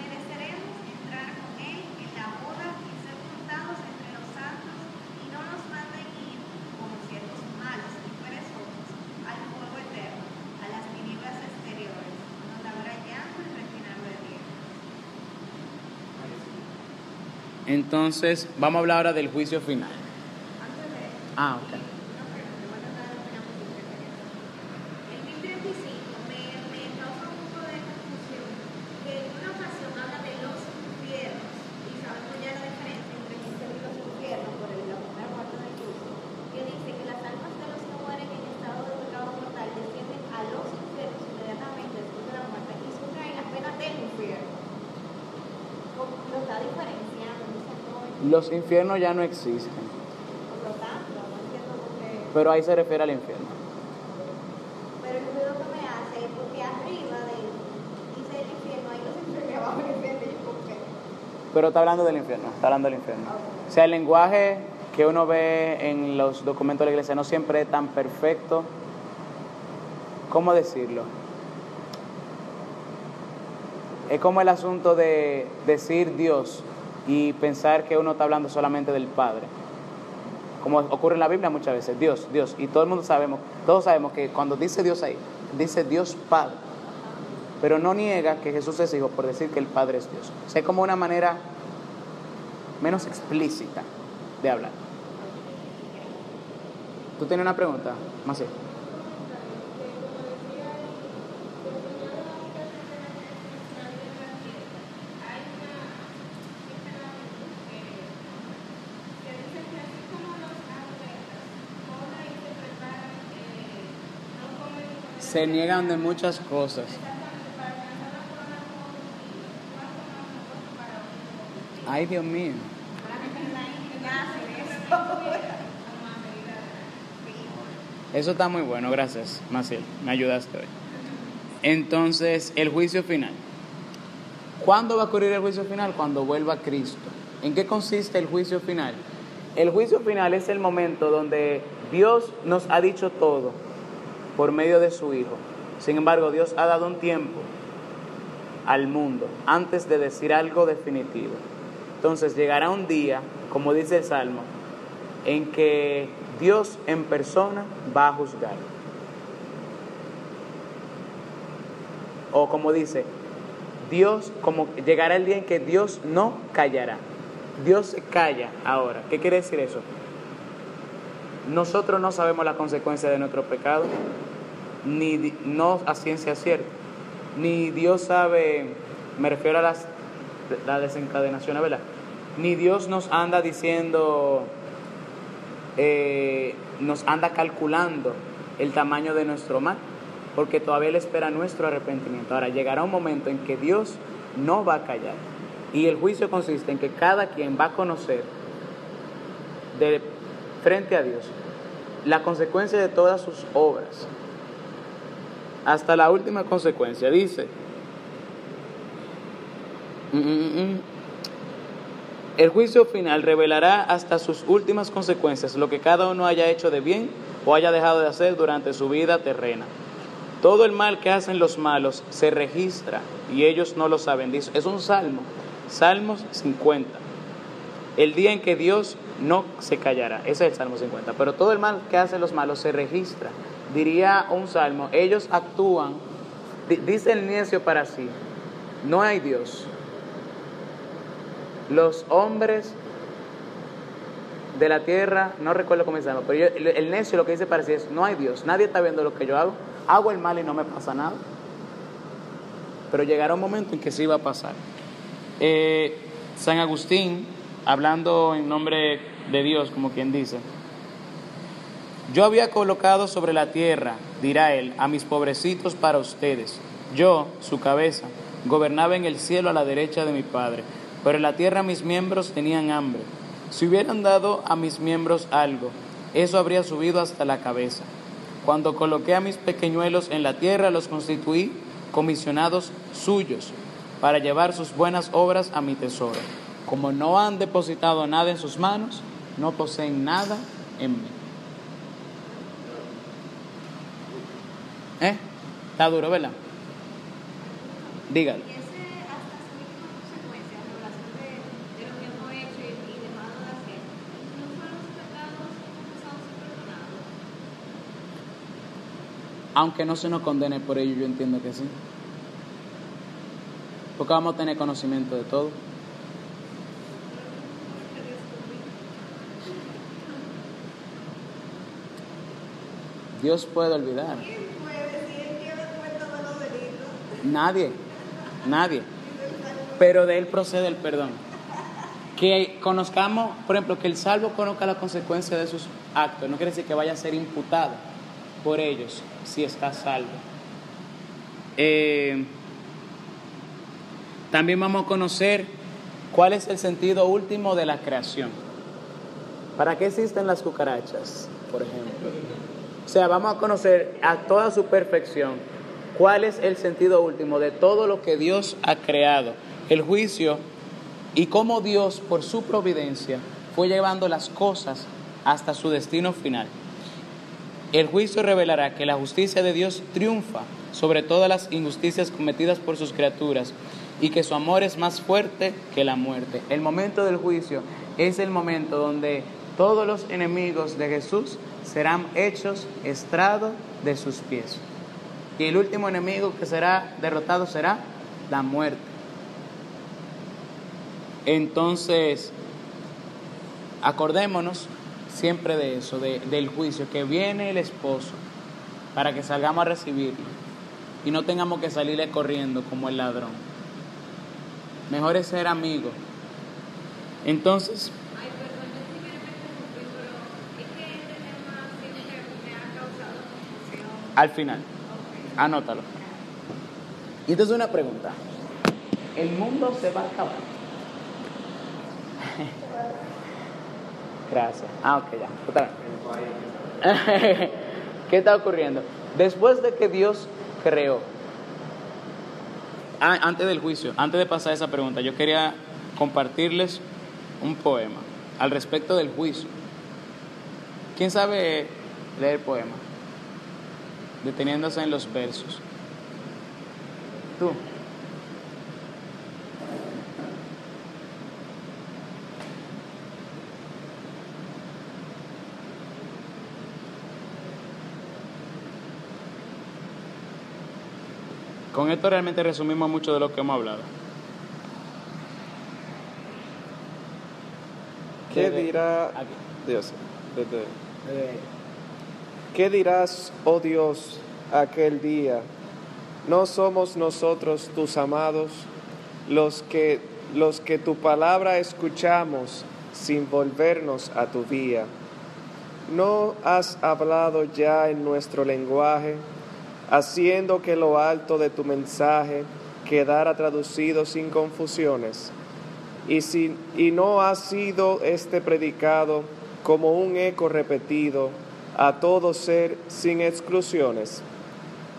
mereceremos entrar con Él en la boda y ser contados entre los santos y no nos manden ir como siervos malos y perezosos al fuego eterno, a las tinieblas exteriores, donde habrá llanto y refinar de dientes.
Entonces, vamos a hablar ahora del juicio final. Ah, ok.
El 1035 me, me causa un poco de confusión que en una ocasión habla de los infiernos y sabemos ya la diferencia entre el infierno y los infiernos por el- la primera parte del curso que dice que las almas de los que mueren en estado de pecado mortal descienden a los infiernos inmediatamente después de la muerte y sufren la pena del infierno. Como Lo está diferenciando, dice no,
Los infiernos ya no existen,
por lo tanto, no entiendo por qué.
pero ahí se refiere al infierno.
Pero el ruido que me hace es porque arriba de dice el infierno, hay los infiernos y abajo el infierno, y yo como que,
Pero está hablando del infierno, está hablando del infierno. O sea, el lenguaje que uno ve en los documentos de la iglesia no siempre es tan perfecto. ¿Cómo decirlo? Es como el asunto de decir Dios y pensar que uno está hablando solamente del Padre. Como ocurre en la Biblia muchas veces, Dios, Dios. Y todo el mundo sabemos, todos sabemos que cuando dice Dios ahí, dice Dios Padre. Pero no niega que Jesús es hijo por decir que el Padre es Dios. O sea, es como una manera menos explícita de hablar. ¿Tú tienes una pregunta? Más Se niegan de muchas cosas. Ay, Dios mío. Eso está muy bueno, gracias, Maciel. Me ayudaste hoy. Entonces, el juicio final. ¿Cuándo va a ocurrir el juicio final? Cuando vuelva Cristo. ¿En qué consiste el juicio final? El juicio final es el momento donde Dios nos ha dicho todo por medio de su Hijo. Sin embargo, Dios ha dado un tiempo al mundo antes de decir algo definitivo. Entonces llegará un día, como dice el Salmo, en que Dios en persona va a juzgar. O como dice, Dios, como llegará el día en que Dios no callará. Dios calla ahora. ¿Qué quiere decir eso? Nosotros no sabemos la consecuencia de nuestro pecado, ni no a ciencia cierta, ni Dios sabe, me refiero a las la desencadenación, ¿verdad? Ni Dios nos anda diciendo, eh, nos anda calculando el tamaño de nuestro mal, porque todavía Él espera nuestro arrepentimiento. Ahora llegará un momento en que Dios no va a callar. Y el juicio consiste en que cada quien va a conocer de frente a Dios la consecuencia de todas sus obras. Hasta la última consecuencia. Dice, mm, mm, mm, el juicio final revelará hasta sus últimas consecuencias lo que cada uno haya hecho de bien o haya dejado de hacer durante su vida terrena. Todo el mal que hacen los malos se registra y ellos no lo saben. Es un salmo, Salmos 50. El día en que Dios no se callará, ese es el Salmo 50. Pero todo el mal que hacen los malos se registra. Diría un salmo, ellos actúan, di- dice el necio para sí, no hay Dios. Los hombres de la tierra, no recuerdo cómo se llama, pero el, el necio lo que dice para sí es, no hay Dios, nadie está viendo lo que yo hago, hago el mal y no me pasa nada. Pero llegará un momento en que sí va a pasar. Eh, San Agustín, hablando en nombre de Dios, como quien dice, yo había colocado sobre la tierra, dirá él, a mis pobrecitos para ustedes. Yo, su cabeza, gobernaba en el cielo a la derecha de mi Padre, pero en la tierra mis miembros tenían hambre. Si hubieran dado a mis miembros algo, eso habría subido hasta la cabeza. Cuando coloqué a mis pequeñuelos en la tierra, los constituí comisionados suyos para llevar sus buenas obras a mi tesoro. Como no han depositado nada en sus manos, no poseen nada en mí. ¿Eh? Está duro, ¿verdad? Dígalo. Aunque no se nos condene por ello, yo entiendo que sí. Porque vamos a tener conocimiento de todo. Dios puede olvidar. Nadie, nadie. Pero de Él procede el perdón. Que conozcamos, por ejemplo, que el salvo conozca la consecuencia de sus actos. No quiere decir que vaya a ser imputado por ellos si está salvo. Eh, también vamos a conocer cuál es el sentido último de la creación. ¿Para qué existen las cucarachas, por ejemplo? O sea, vamos a conocer a toda su perfección cuál es el sentido último de todo lo que Dios ha creado, el juicio y cómo Dios, por su providencia, fue llevando las cosas hasta su destino final. El juicio revelará que la justicia de Dios triunfa sobre todas las injusticias cometidas por sus criaturas y que su amor es más fuerte que la muerte. El momento del juicio es el momento donde todos los enemigos de Jesús serán hechos estrado de sus pies. Y el último enemigo que será derrotado será la muerte. Entonces, acordémonos siempre de eso, de- del juicio, que viene el esposo para que salgamos a recibirlo y no tengamos que salirle corriendo como el ladrón. Mejor es ser amigo. Entonces,
Ay, perdón, yo sí que me interrumpí, pero es que este tema siento que me ha causado confusión.
Al final, anótalo. Y entonces una pregunta. ¿El mundo se va a acabar? Gracias. Ah, ok, ya. ¿Qué está ocurriendo? Después de que Dios creó, Ah, antes del juicio, antes de pasar esa pregunta, yo quería compartirles un poema al respecto del juicio. ¿Quién sabe leer poema? Deteniéndose en los versos. Tú. Con esto realmente resumimos mucho de lo que hemos hablado.
¿Qué dirá. Dios? desde- ¿Qué dirás, oh Dios, aquel día? ¿No somos nosotros tus amados, los que, los que tu palabra escuchamos sin volvernos a tu vía? ¿No has hablado ya en nuestro lenguaje, haciendo que lo alto de tu mensaje quedara traducido sin confusiones? Y, si, y no ha sido este predicado como un eco repetido a todo ser sin exclusiones.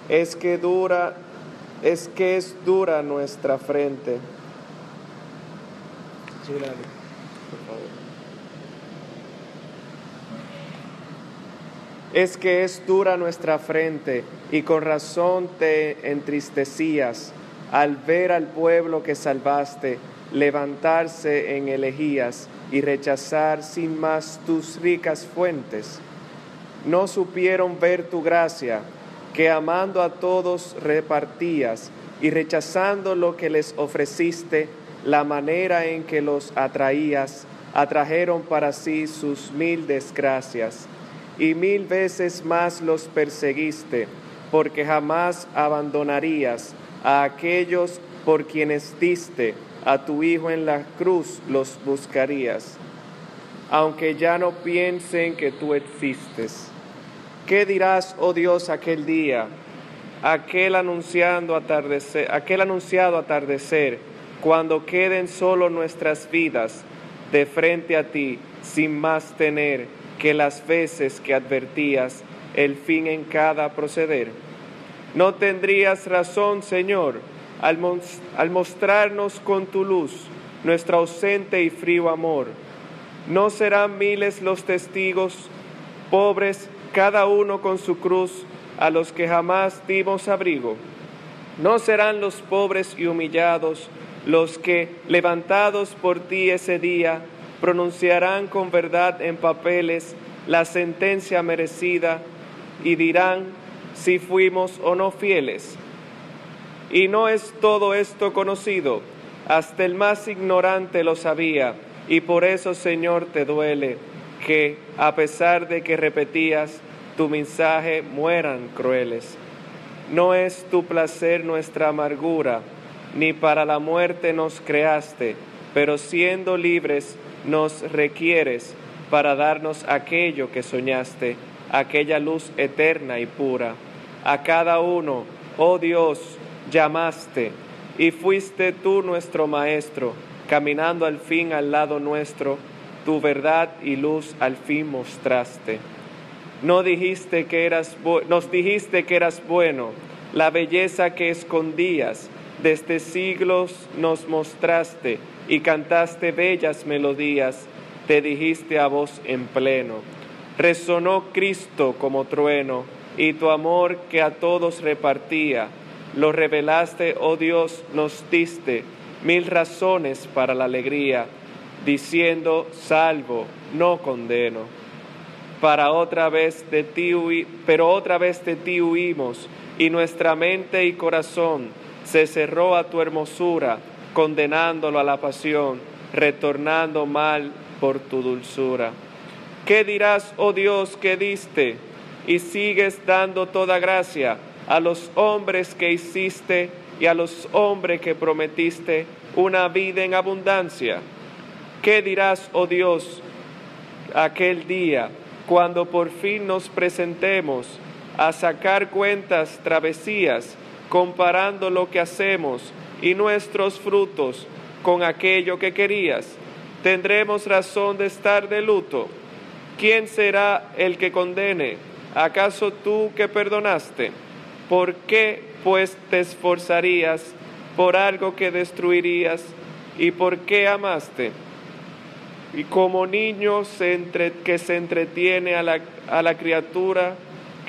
Es que dura, es que es dura nuestra frente.
sí, la-
por favor. Es que es dura nuestra frente y con razón te entristecías al ver al pueblo que salvaste levantarse en elegías y rechazar sin más tus ricas fuentes. No supieron ver tu gracia, que amando a todos repartías y rechazando lo que les ofreciste, la manera en que los atraías, atrajeron para sí sus mil desgracias. Y mil veces más los perseguiste, porque jamás abandonarías a aquellos por quienes diste a tu Hijo en la cruz, los buscarías aunque ya no piensen que tú existes. ¿Qué dirás, oh Dios, aquel día, aquel anunciando atardecer, aquel anunciado atardecer, cuando queden solo nuestras vidas de frente a ti, sin más tener que las veces que advertías el fin en cada proceder? No tendrías razón, Señor, al, al mostrarnos con tu luz nuestro ausente y frío amor. No serán miles los testigos, pobres, cada uno con su cruz, a los que jamás dimos abrigo. No serán los pobres y humillados los que, levantados por ti ese día, pronunciarán con verdad en papeles la sentencia merecida y dirán si fuimos o no fieles. Y no es todo esto conocido, hasta el más ignorante lo sabía, y por eso, Señor, te duele que, a pesar de que repetías, tu mensaje mueran crueles. No es tu placer nuestra amargura, ni para la muerte nos creaste, pero siendo libres nos requieres para darnos aquello que soñaste, aquella luz eterna y pura. A cada uno, oh Dios, llamaste, y fuiste tú nuestro Maestro, caminando al fin al lado nuestro, tu verdad y luz al fin mostraste. No dijiste que eras nos dijiste que eras bueno, la belleza que escondías, desde siglos nos mostraste y cantaste bellas melodías, te dijiste a voz en pleno. Resonó Cristo como trueno y tu amor que a todos repartía, lo revelaste, oh Dios, nos diste mil razones para la alegría, diciendo, salvo, no condeno para otra vez de ti pero otra vez de ti huimos y nuestra mente y corazón se cerró a tu hermosura, condenándolo a la pasión, retornando mal por tu dulzura. ¿Qué dirás, oh Dios, que diste y sigues dando toda gracia a los hombres que hiciste y a los hombres que prometiste una vida en abundancia? ¿Qué dirás, oh Dios, aquel día, cuando por fin nos presentemos a sacar cuentas travesías, comparando lo que hacemos y nuestros frutos con aquello que querías. Tendremos razón de estar de luto, ¿quién será el que condene? ¿Acaso tú que perdonaste? ¿Por qué pues te esforzarías por algo que destruirías? ¿Y por qué amaste? Y como niño se que se entretiene a la, a la criatura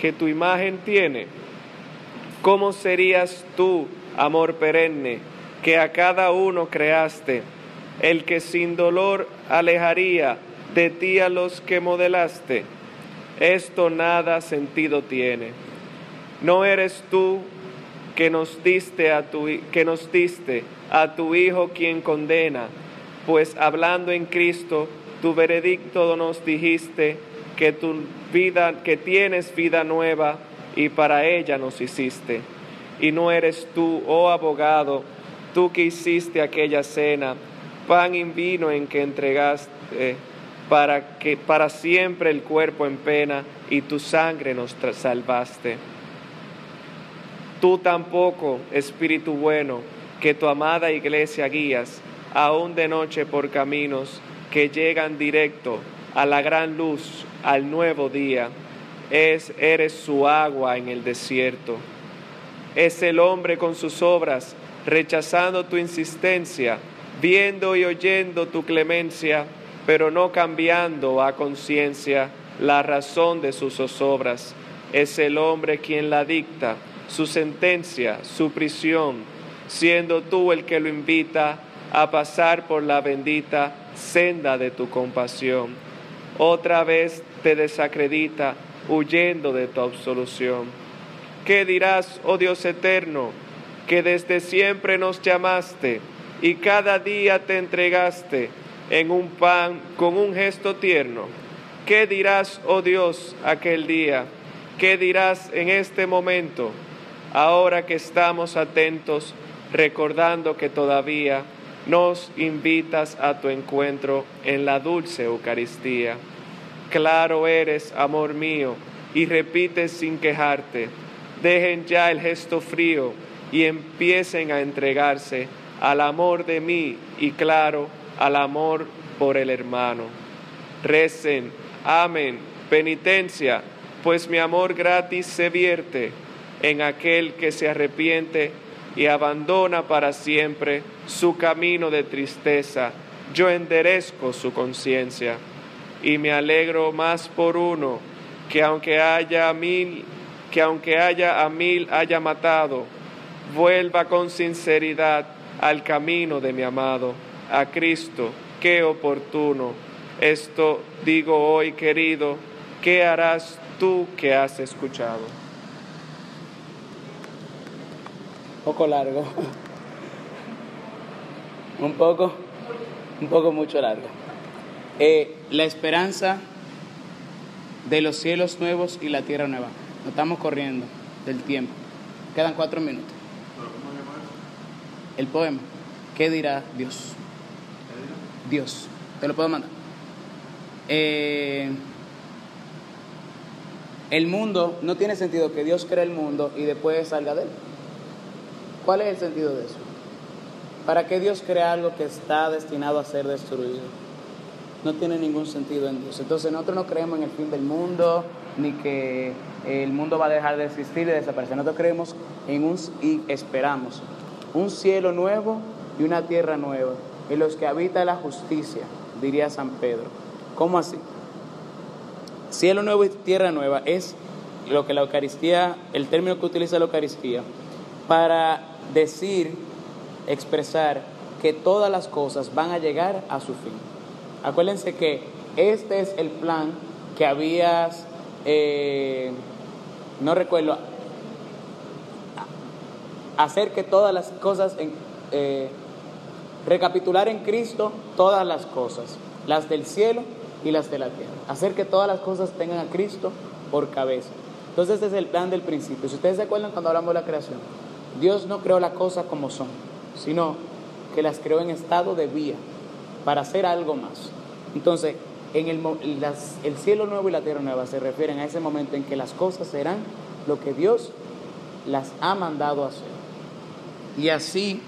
que tu imagen tiene, ¿cómo serías tú, amor perenne, que a cada uno creaste, el que sin dolor alejaría de ti a los que modelaste? Esto nada sentido tiene. ¿No eres tú que nos diste a tu, que nos diste a tu Hijo quien condena? Pues hablando en Cristo, tu veredicto nos dijiste que tu vida, que tienes vida nueva y para ella nos hiciste. Y no eres tú, oh abogado, tú que hiciste aquella cena, pan y vino en que entregaste para que para siempre el cuerpo en pena y tu sangre nos salvaste. Tú tampoco, Espíritu bueno, que tu amada iglesia guías, aún de noche por caminos que llegan directo a la gran luz, al nuevo día, es, eres su agua en el desierto. Es el hombre con sus obras, rechazando tu insistencia, viendo y oyendo tu clemencia, pero no cambiando a conciencia la razón de sus zozobras. Es el hombre quien la dicta, su sentencia, su prisión, siendo tú el que lo invita a pasar por la bendita senda de tu compasión. Otra vez te desacredita, huyendo de tu absolución. ¿Qué dirás, oh Dios eterno, que desde siempre nos llamaste y cada día te entregaste en un pan con un gesto tierno? ¿Qué dirás, oh Dios, aquel día? ¿Qué dirás en este momento, ahora que estamos atentos, recordando que todavía nos invitas a tu encuentro en la dulce Eucaristía? Claro eres, amor mío, y repites sin quejarte. Dejen ya el gesto frío y empiecen a entregarse al amor de mí y claro, al amor por el hermano. Recen, amen, penitencia, pues mi amor gratis se vierte en aquel que se arrepiente y abandona para siempre su camino de tristeza. Yo enderezco su conciencia y me alegro más por uno que aunque haya mil que aunque haya a mil haya matado vuelva con sinceridad al camino de mi amado a Cristo. Qué oportuno. Esto digo hoy querido. Qué harás tú que has escuchado
poco largo. un poco, un poco mucho largo. Eh, la esperanza de los cielos nuevos y la tierra nueva. No estamos corriendo del tiempo. Quedan cuatro minutos. El poema. ¿Qué dirá Dios? Dios. Te lo puedo mandar. Eh, el mundo, no tiene sentido que Dios cree el mundo y después salga de él. ¿Cuál es el sentido de eso? ¿Para qué Dios crea algo que está destinado a ser destruido? No tiene ningún sentido en Dios. Entonces nosotros no creemos en el fin del mundo, ni que el mundo va a dejar de existir y desaparecer. Nosotros creemos en un y esperamos un cielo nuevo y una tierra nueva, en los que habita la justicia, diría San Pedro. ¿Cómo así? Cielo nuevo y tierra nueva es lo que la Eucaristía, el término que utiliza la Eucaristía, para decir, expresar que todas las cosas van a llegar a su fin. Acuérdense que este es el plan que habías, eh, no recuerdo, hacer que todas las cosas, eh, recapitular en Cristo todas las cosas, las del cielo y las de la tierra. Hacer que todas las cosas tengan a Cristo por cabeza. Entonces este es el plan del principio. Si ustedes se acuerdan cuando hablamos de la creación, Dios no creó las cosas como son, sino que las creó en estado de vía para hacer algo más. Entonces, en el, cielo nuevo y la tierra nueva se refieren a ese momento en que las cosas serán lo que Dios las ha mandado hacer. Y así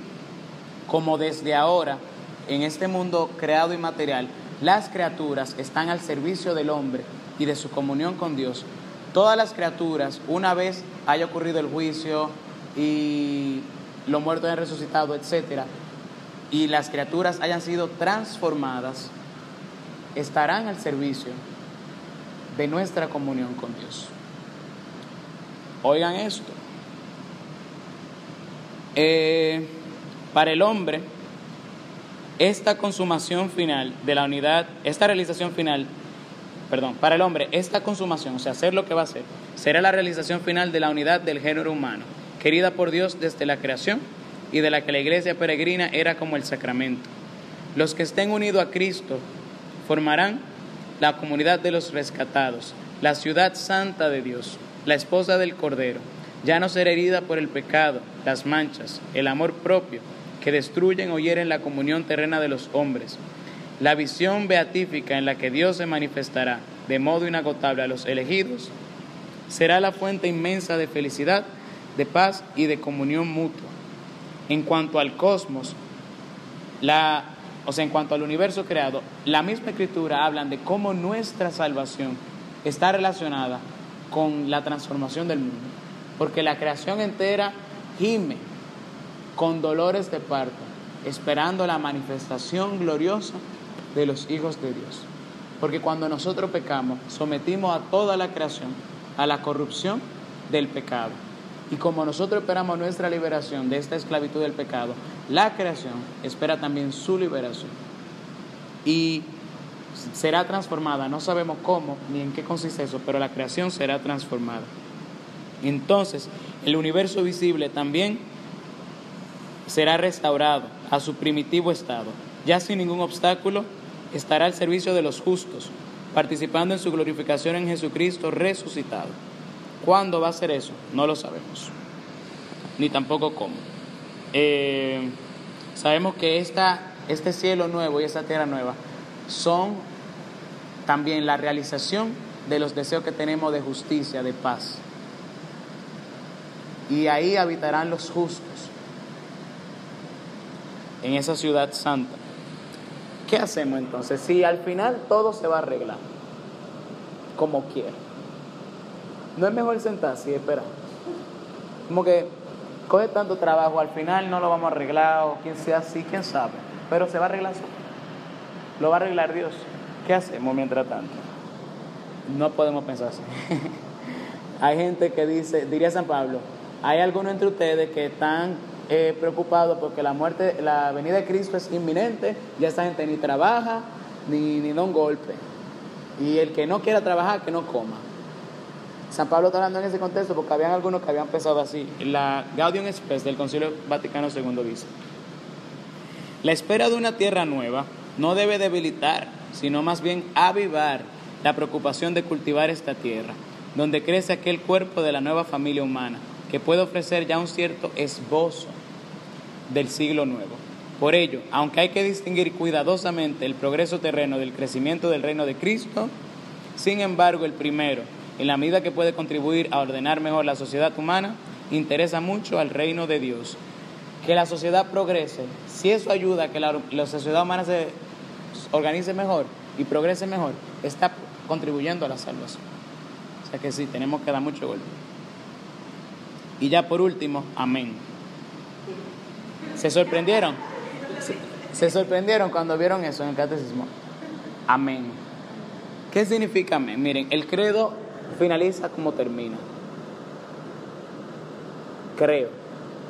como desde ahora, en este mundo creado y material, las criaturas están al servicio del hombre y de su comunión con Dios. Todas las criaturas, una vez haya ocurrido el juicio y los muertos hayan resucitado, etcétera, y las criaturas hayan sido transformadas, estarán al servicio de nuestra comunión con Dios. Oigan esto. Eh, para el hombre, esta consumación final de la unidad, esta realización final, perdón, para el hombre, esta consumación, o sea, hacer lo que va a hacer, será la realización final de la unidad del género humano, querida por Dios desde la creación y de la que la iglesia peregrina era como el sacramento. Los que estén unidos a Cristo formarán la comunidad de los rescatados, la ciudad santa de Dios, la esposa del Cordero. Ya no será herida por el pecado, las manchas, el amor propio, que destruyen o hieren la comunión terrena de los hombres. La visión beatífica en la que Dios se manifestará de modo inagotable a los elegidos será la fuente inmensa de felicidad, de paz y de comunión mutua. En cuanto al cosmos, la, o sea, en cuanto al universo creado, la misma escritura habla de cómo nuestra salvación está relacionada con la transformación del mundo. Porque la creación entera gime con dolores de parto, esperando la manifestación gloriosa de los hijos de Dios. Porque cuando nosotros pecamos, sometimos a toda la creación a la corrupción del pecado. Y como nosotros esperamos nuestra liberación de esta esclavitud del pecado, la creación espera también su liberación. Y será transformada, no sabemos cómo ni en qué consiste eso, pero la creación será transformada. Entonces, el universo visible también será restaurado a su primitivo estado, ya sin ningún obstáculo, estará al servicio de los justos, participando en su glorificación en Jesucristo resucitado. ¿Cuándo va a ser eso? No lo sabemos, ni tampoco cómo. Eh, sabemos que esta, este cielo nuevo y esta tierra nueva son también la realización de los deseos que tenemos de justicia, de paz. Y ahí habitarán los justos, en esa ciudad santa. ¿Qué hacemos entonces? Si al final todo se va a arreglar, como quiera. ¿No es mejor sentarse y esperar? Como que coge tanto trabajo, al final no lo vamos a arreglar, o quien sea así, quién sabe. Pero se va a arreglar solo. Lo va a arreglar Dios. ¿Qué hacemos mientras tanto? No podemos pensar así. hay gente que dice, diría San Pablo, hay algunos entre ustedes que están eh, preocupados porque la muerte, la venida de Cristo es inminente, ya esa gente ni trabaja ni, ni da un golpe. Y el que no quiera trabajar, que no coma. San Pablo está hablando en ese contexto porque habían algunos que habían pensado así. La Gaudium Spes del Concilio Vaticano II dice, la espera de una tierra nueva no debe debilitar, sino más bien avivar la preocupación de cultivar esta tierra, donde crece aquel cuerpo de la nueva familia humana, que puede ofrecer ya un cierto esbozo del siglo nuevo. Por ello, aunque hay que distinguir cuidadosamente el progreso terreno del crecimiento del reino de Cristo, sin embargo el primero, en la medida que puede contribuir a ordenar mejor la sociedad humana, interesa mucho al reino de Dios. Que la sociedad progrese, si eso ayuda a que la, sociedad humana se organice mejor y progrese mejor, está contribuyendo a la salvación. O sea que sí, tenemos que dar mucho golpe. Y ya por último, amén. ¿Se sorprendieron? Se, se sorprendieron cuando vieron eso en el catecismo. Amén. ¿Qué significa amén? Miren, el credo finaliza como termina. Creo.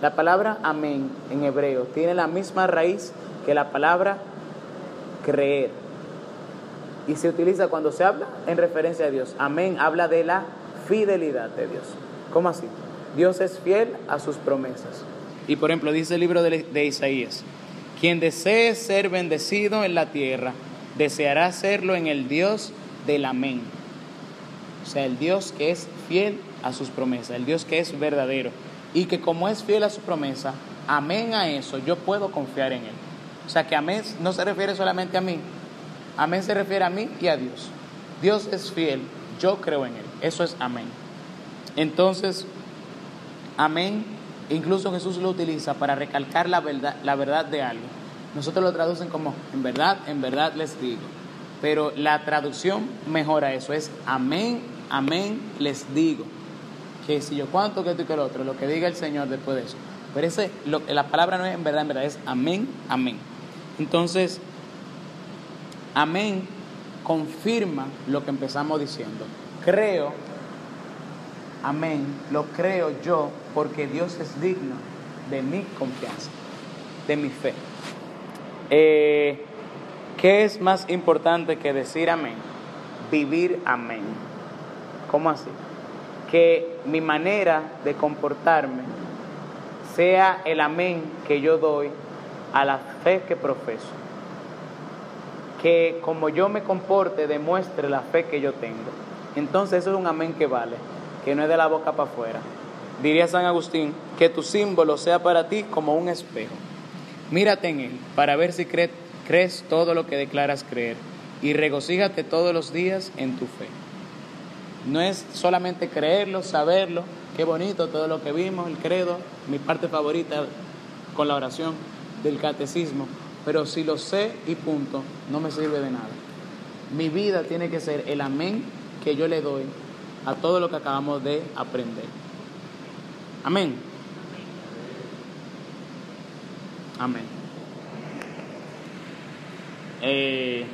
La palabra amén en hebreo tiene la misma raíz que la palabra creer. Y se utiliza cuando se habla en referencia a Dios. Amén habla de la fidelidad de Dios. ¿Cómo así? Dios es fiel a sus promesas. Y por ejemplo, dice el libro de, Isaías, quien desee ser bendecido en la tierra, deseará serlo en el Dios del amén. O sea, el Dios que es fiel a sus promesas, el Dios que es verdadero. Y que como es fiel a su promesa, amén a eso, yo puedo confiar en Él. O sea, que amén no se refiere solamente a mí, amén se refiere a mí y a Dios. Dios es fiel, yo creo en Él. Eso es amén. Entonces, amén, incluso Jesús lo utiliza para recalcar la verdad, la verdad de algo. Nosotros lo traducen como, en verdad, en verdad les digo. pero la traducción mejora eso, es amén, amén, les digo. Que si yo cuánto que esto y que el otro, lo que diga el Señor después de eso. Pero ese, lo, la palabra no es en verdad, en verdad, es amén, amén. Entonces, amén confirma lo que empezamos diciendo. Creo, amén, lo creo yo porque Dios es digno de mi confianza, de mi fe. Eh, ¿Qué es más importante que decir amén? Vivir amén. ¿Cómo así? Que mi manera de comportarme sea el amén que yo doy a la fe que profeso. Que como yo me comporte demuestre la fe que yo tengo. Entonces eso es un amén que vale, que no es de la boca para afuera. Diría San Agustín, que tu símbolo sea para ti como un espejo. Mírate en él para ver si crees, todo lo que declaras creer y regocíjate todos los días en tu fe. No es solamente creerlo, saberlo, qué bonito todo lo que vimos, el credo, mi parte favorita con la oración del catecismo, pero si lo sé y punto, no me sirve de nada. Mi vida tiene que ser el amén que yo le doy a todo lo que acabamos de aprender. Amén. Amén. Eh,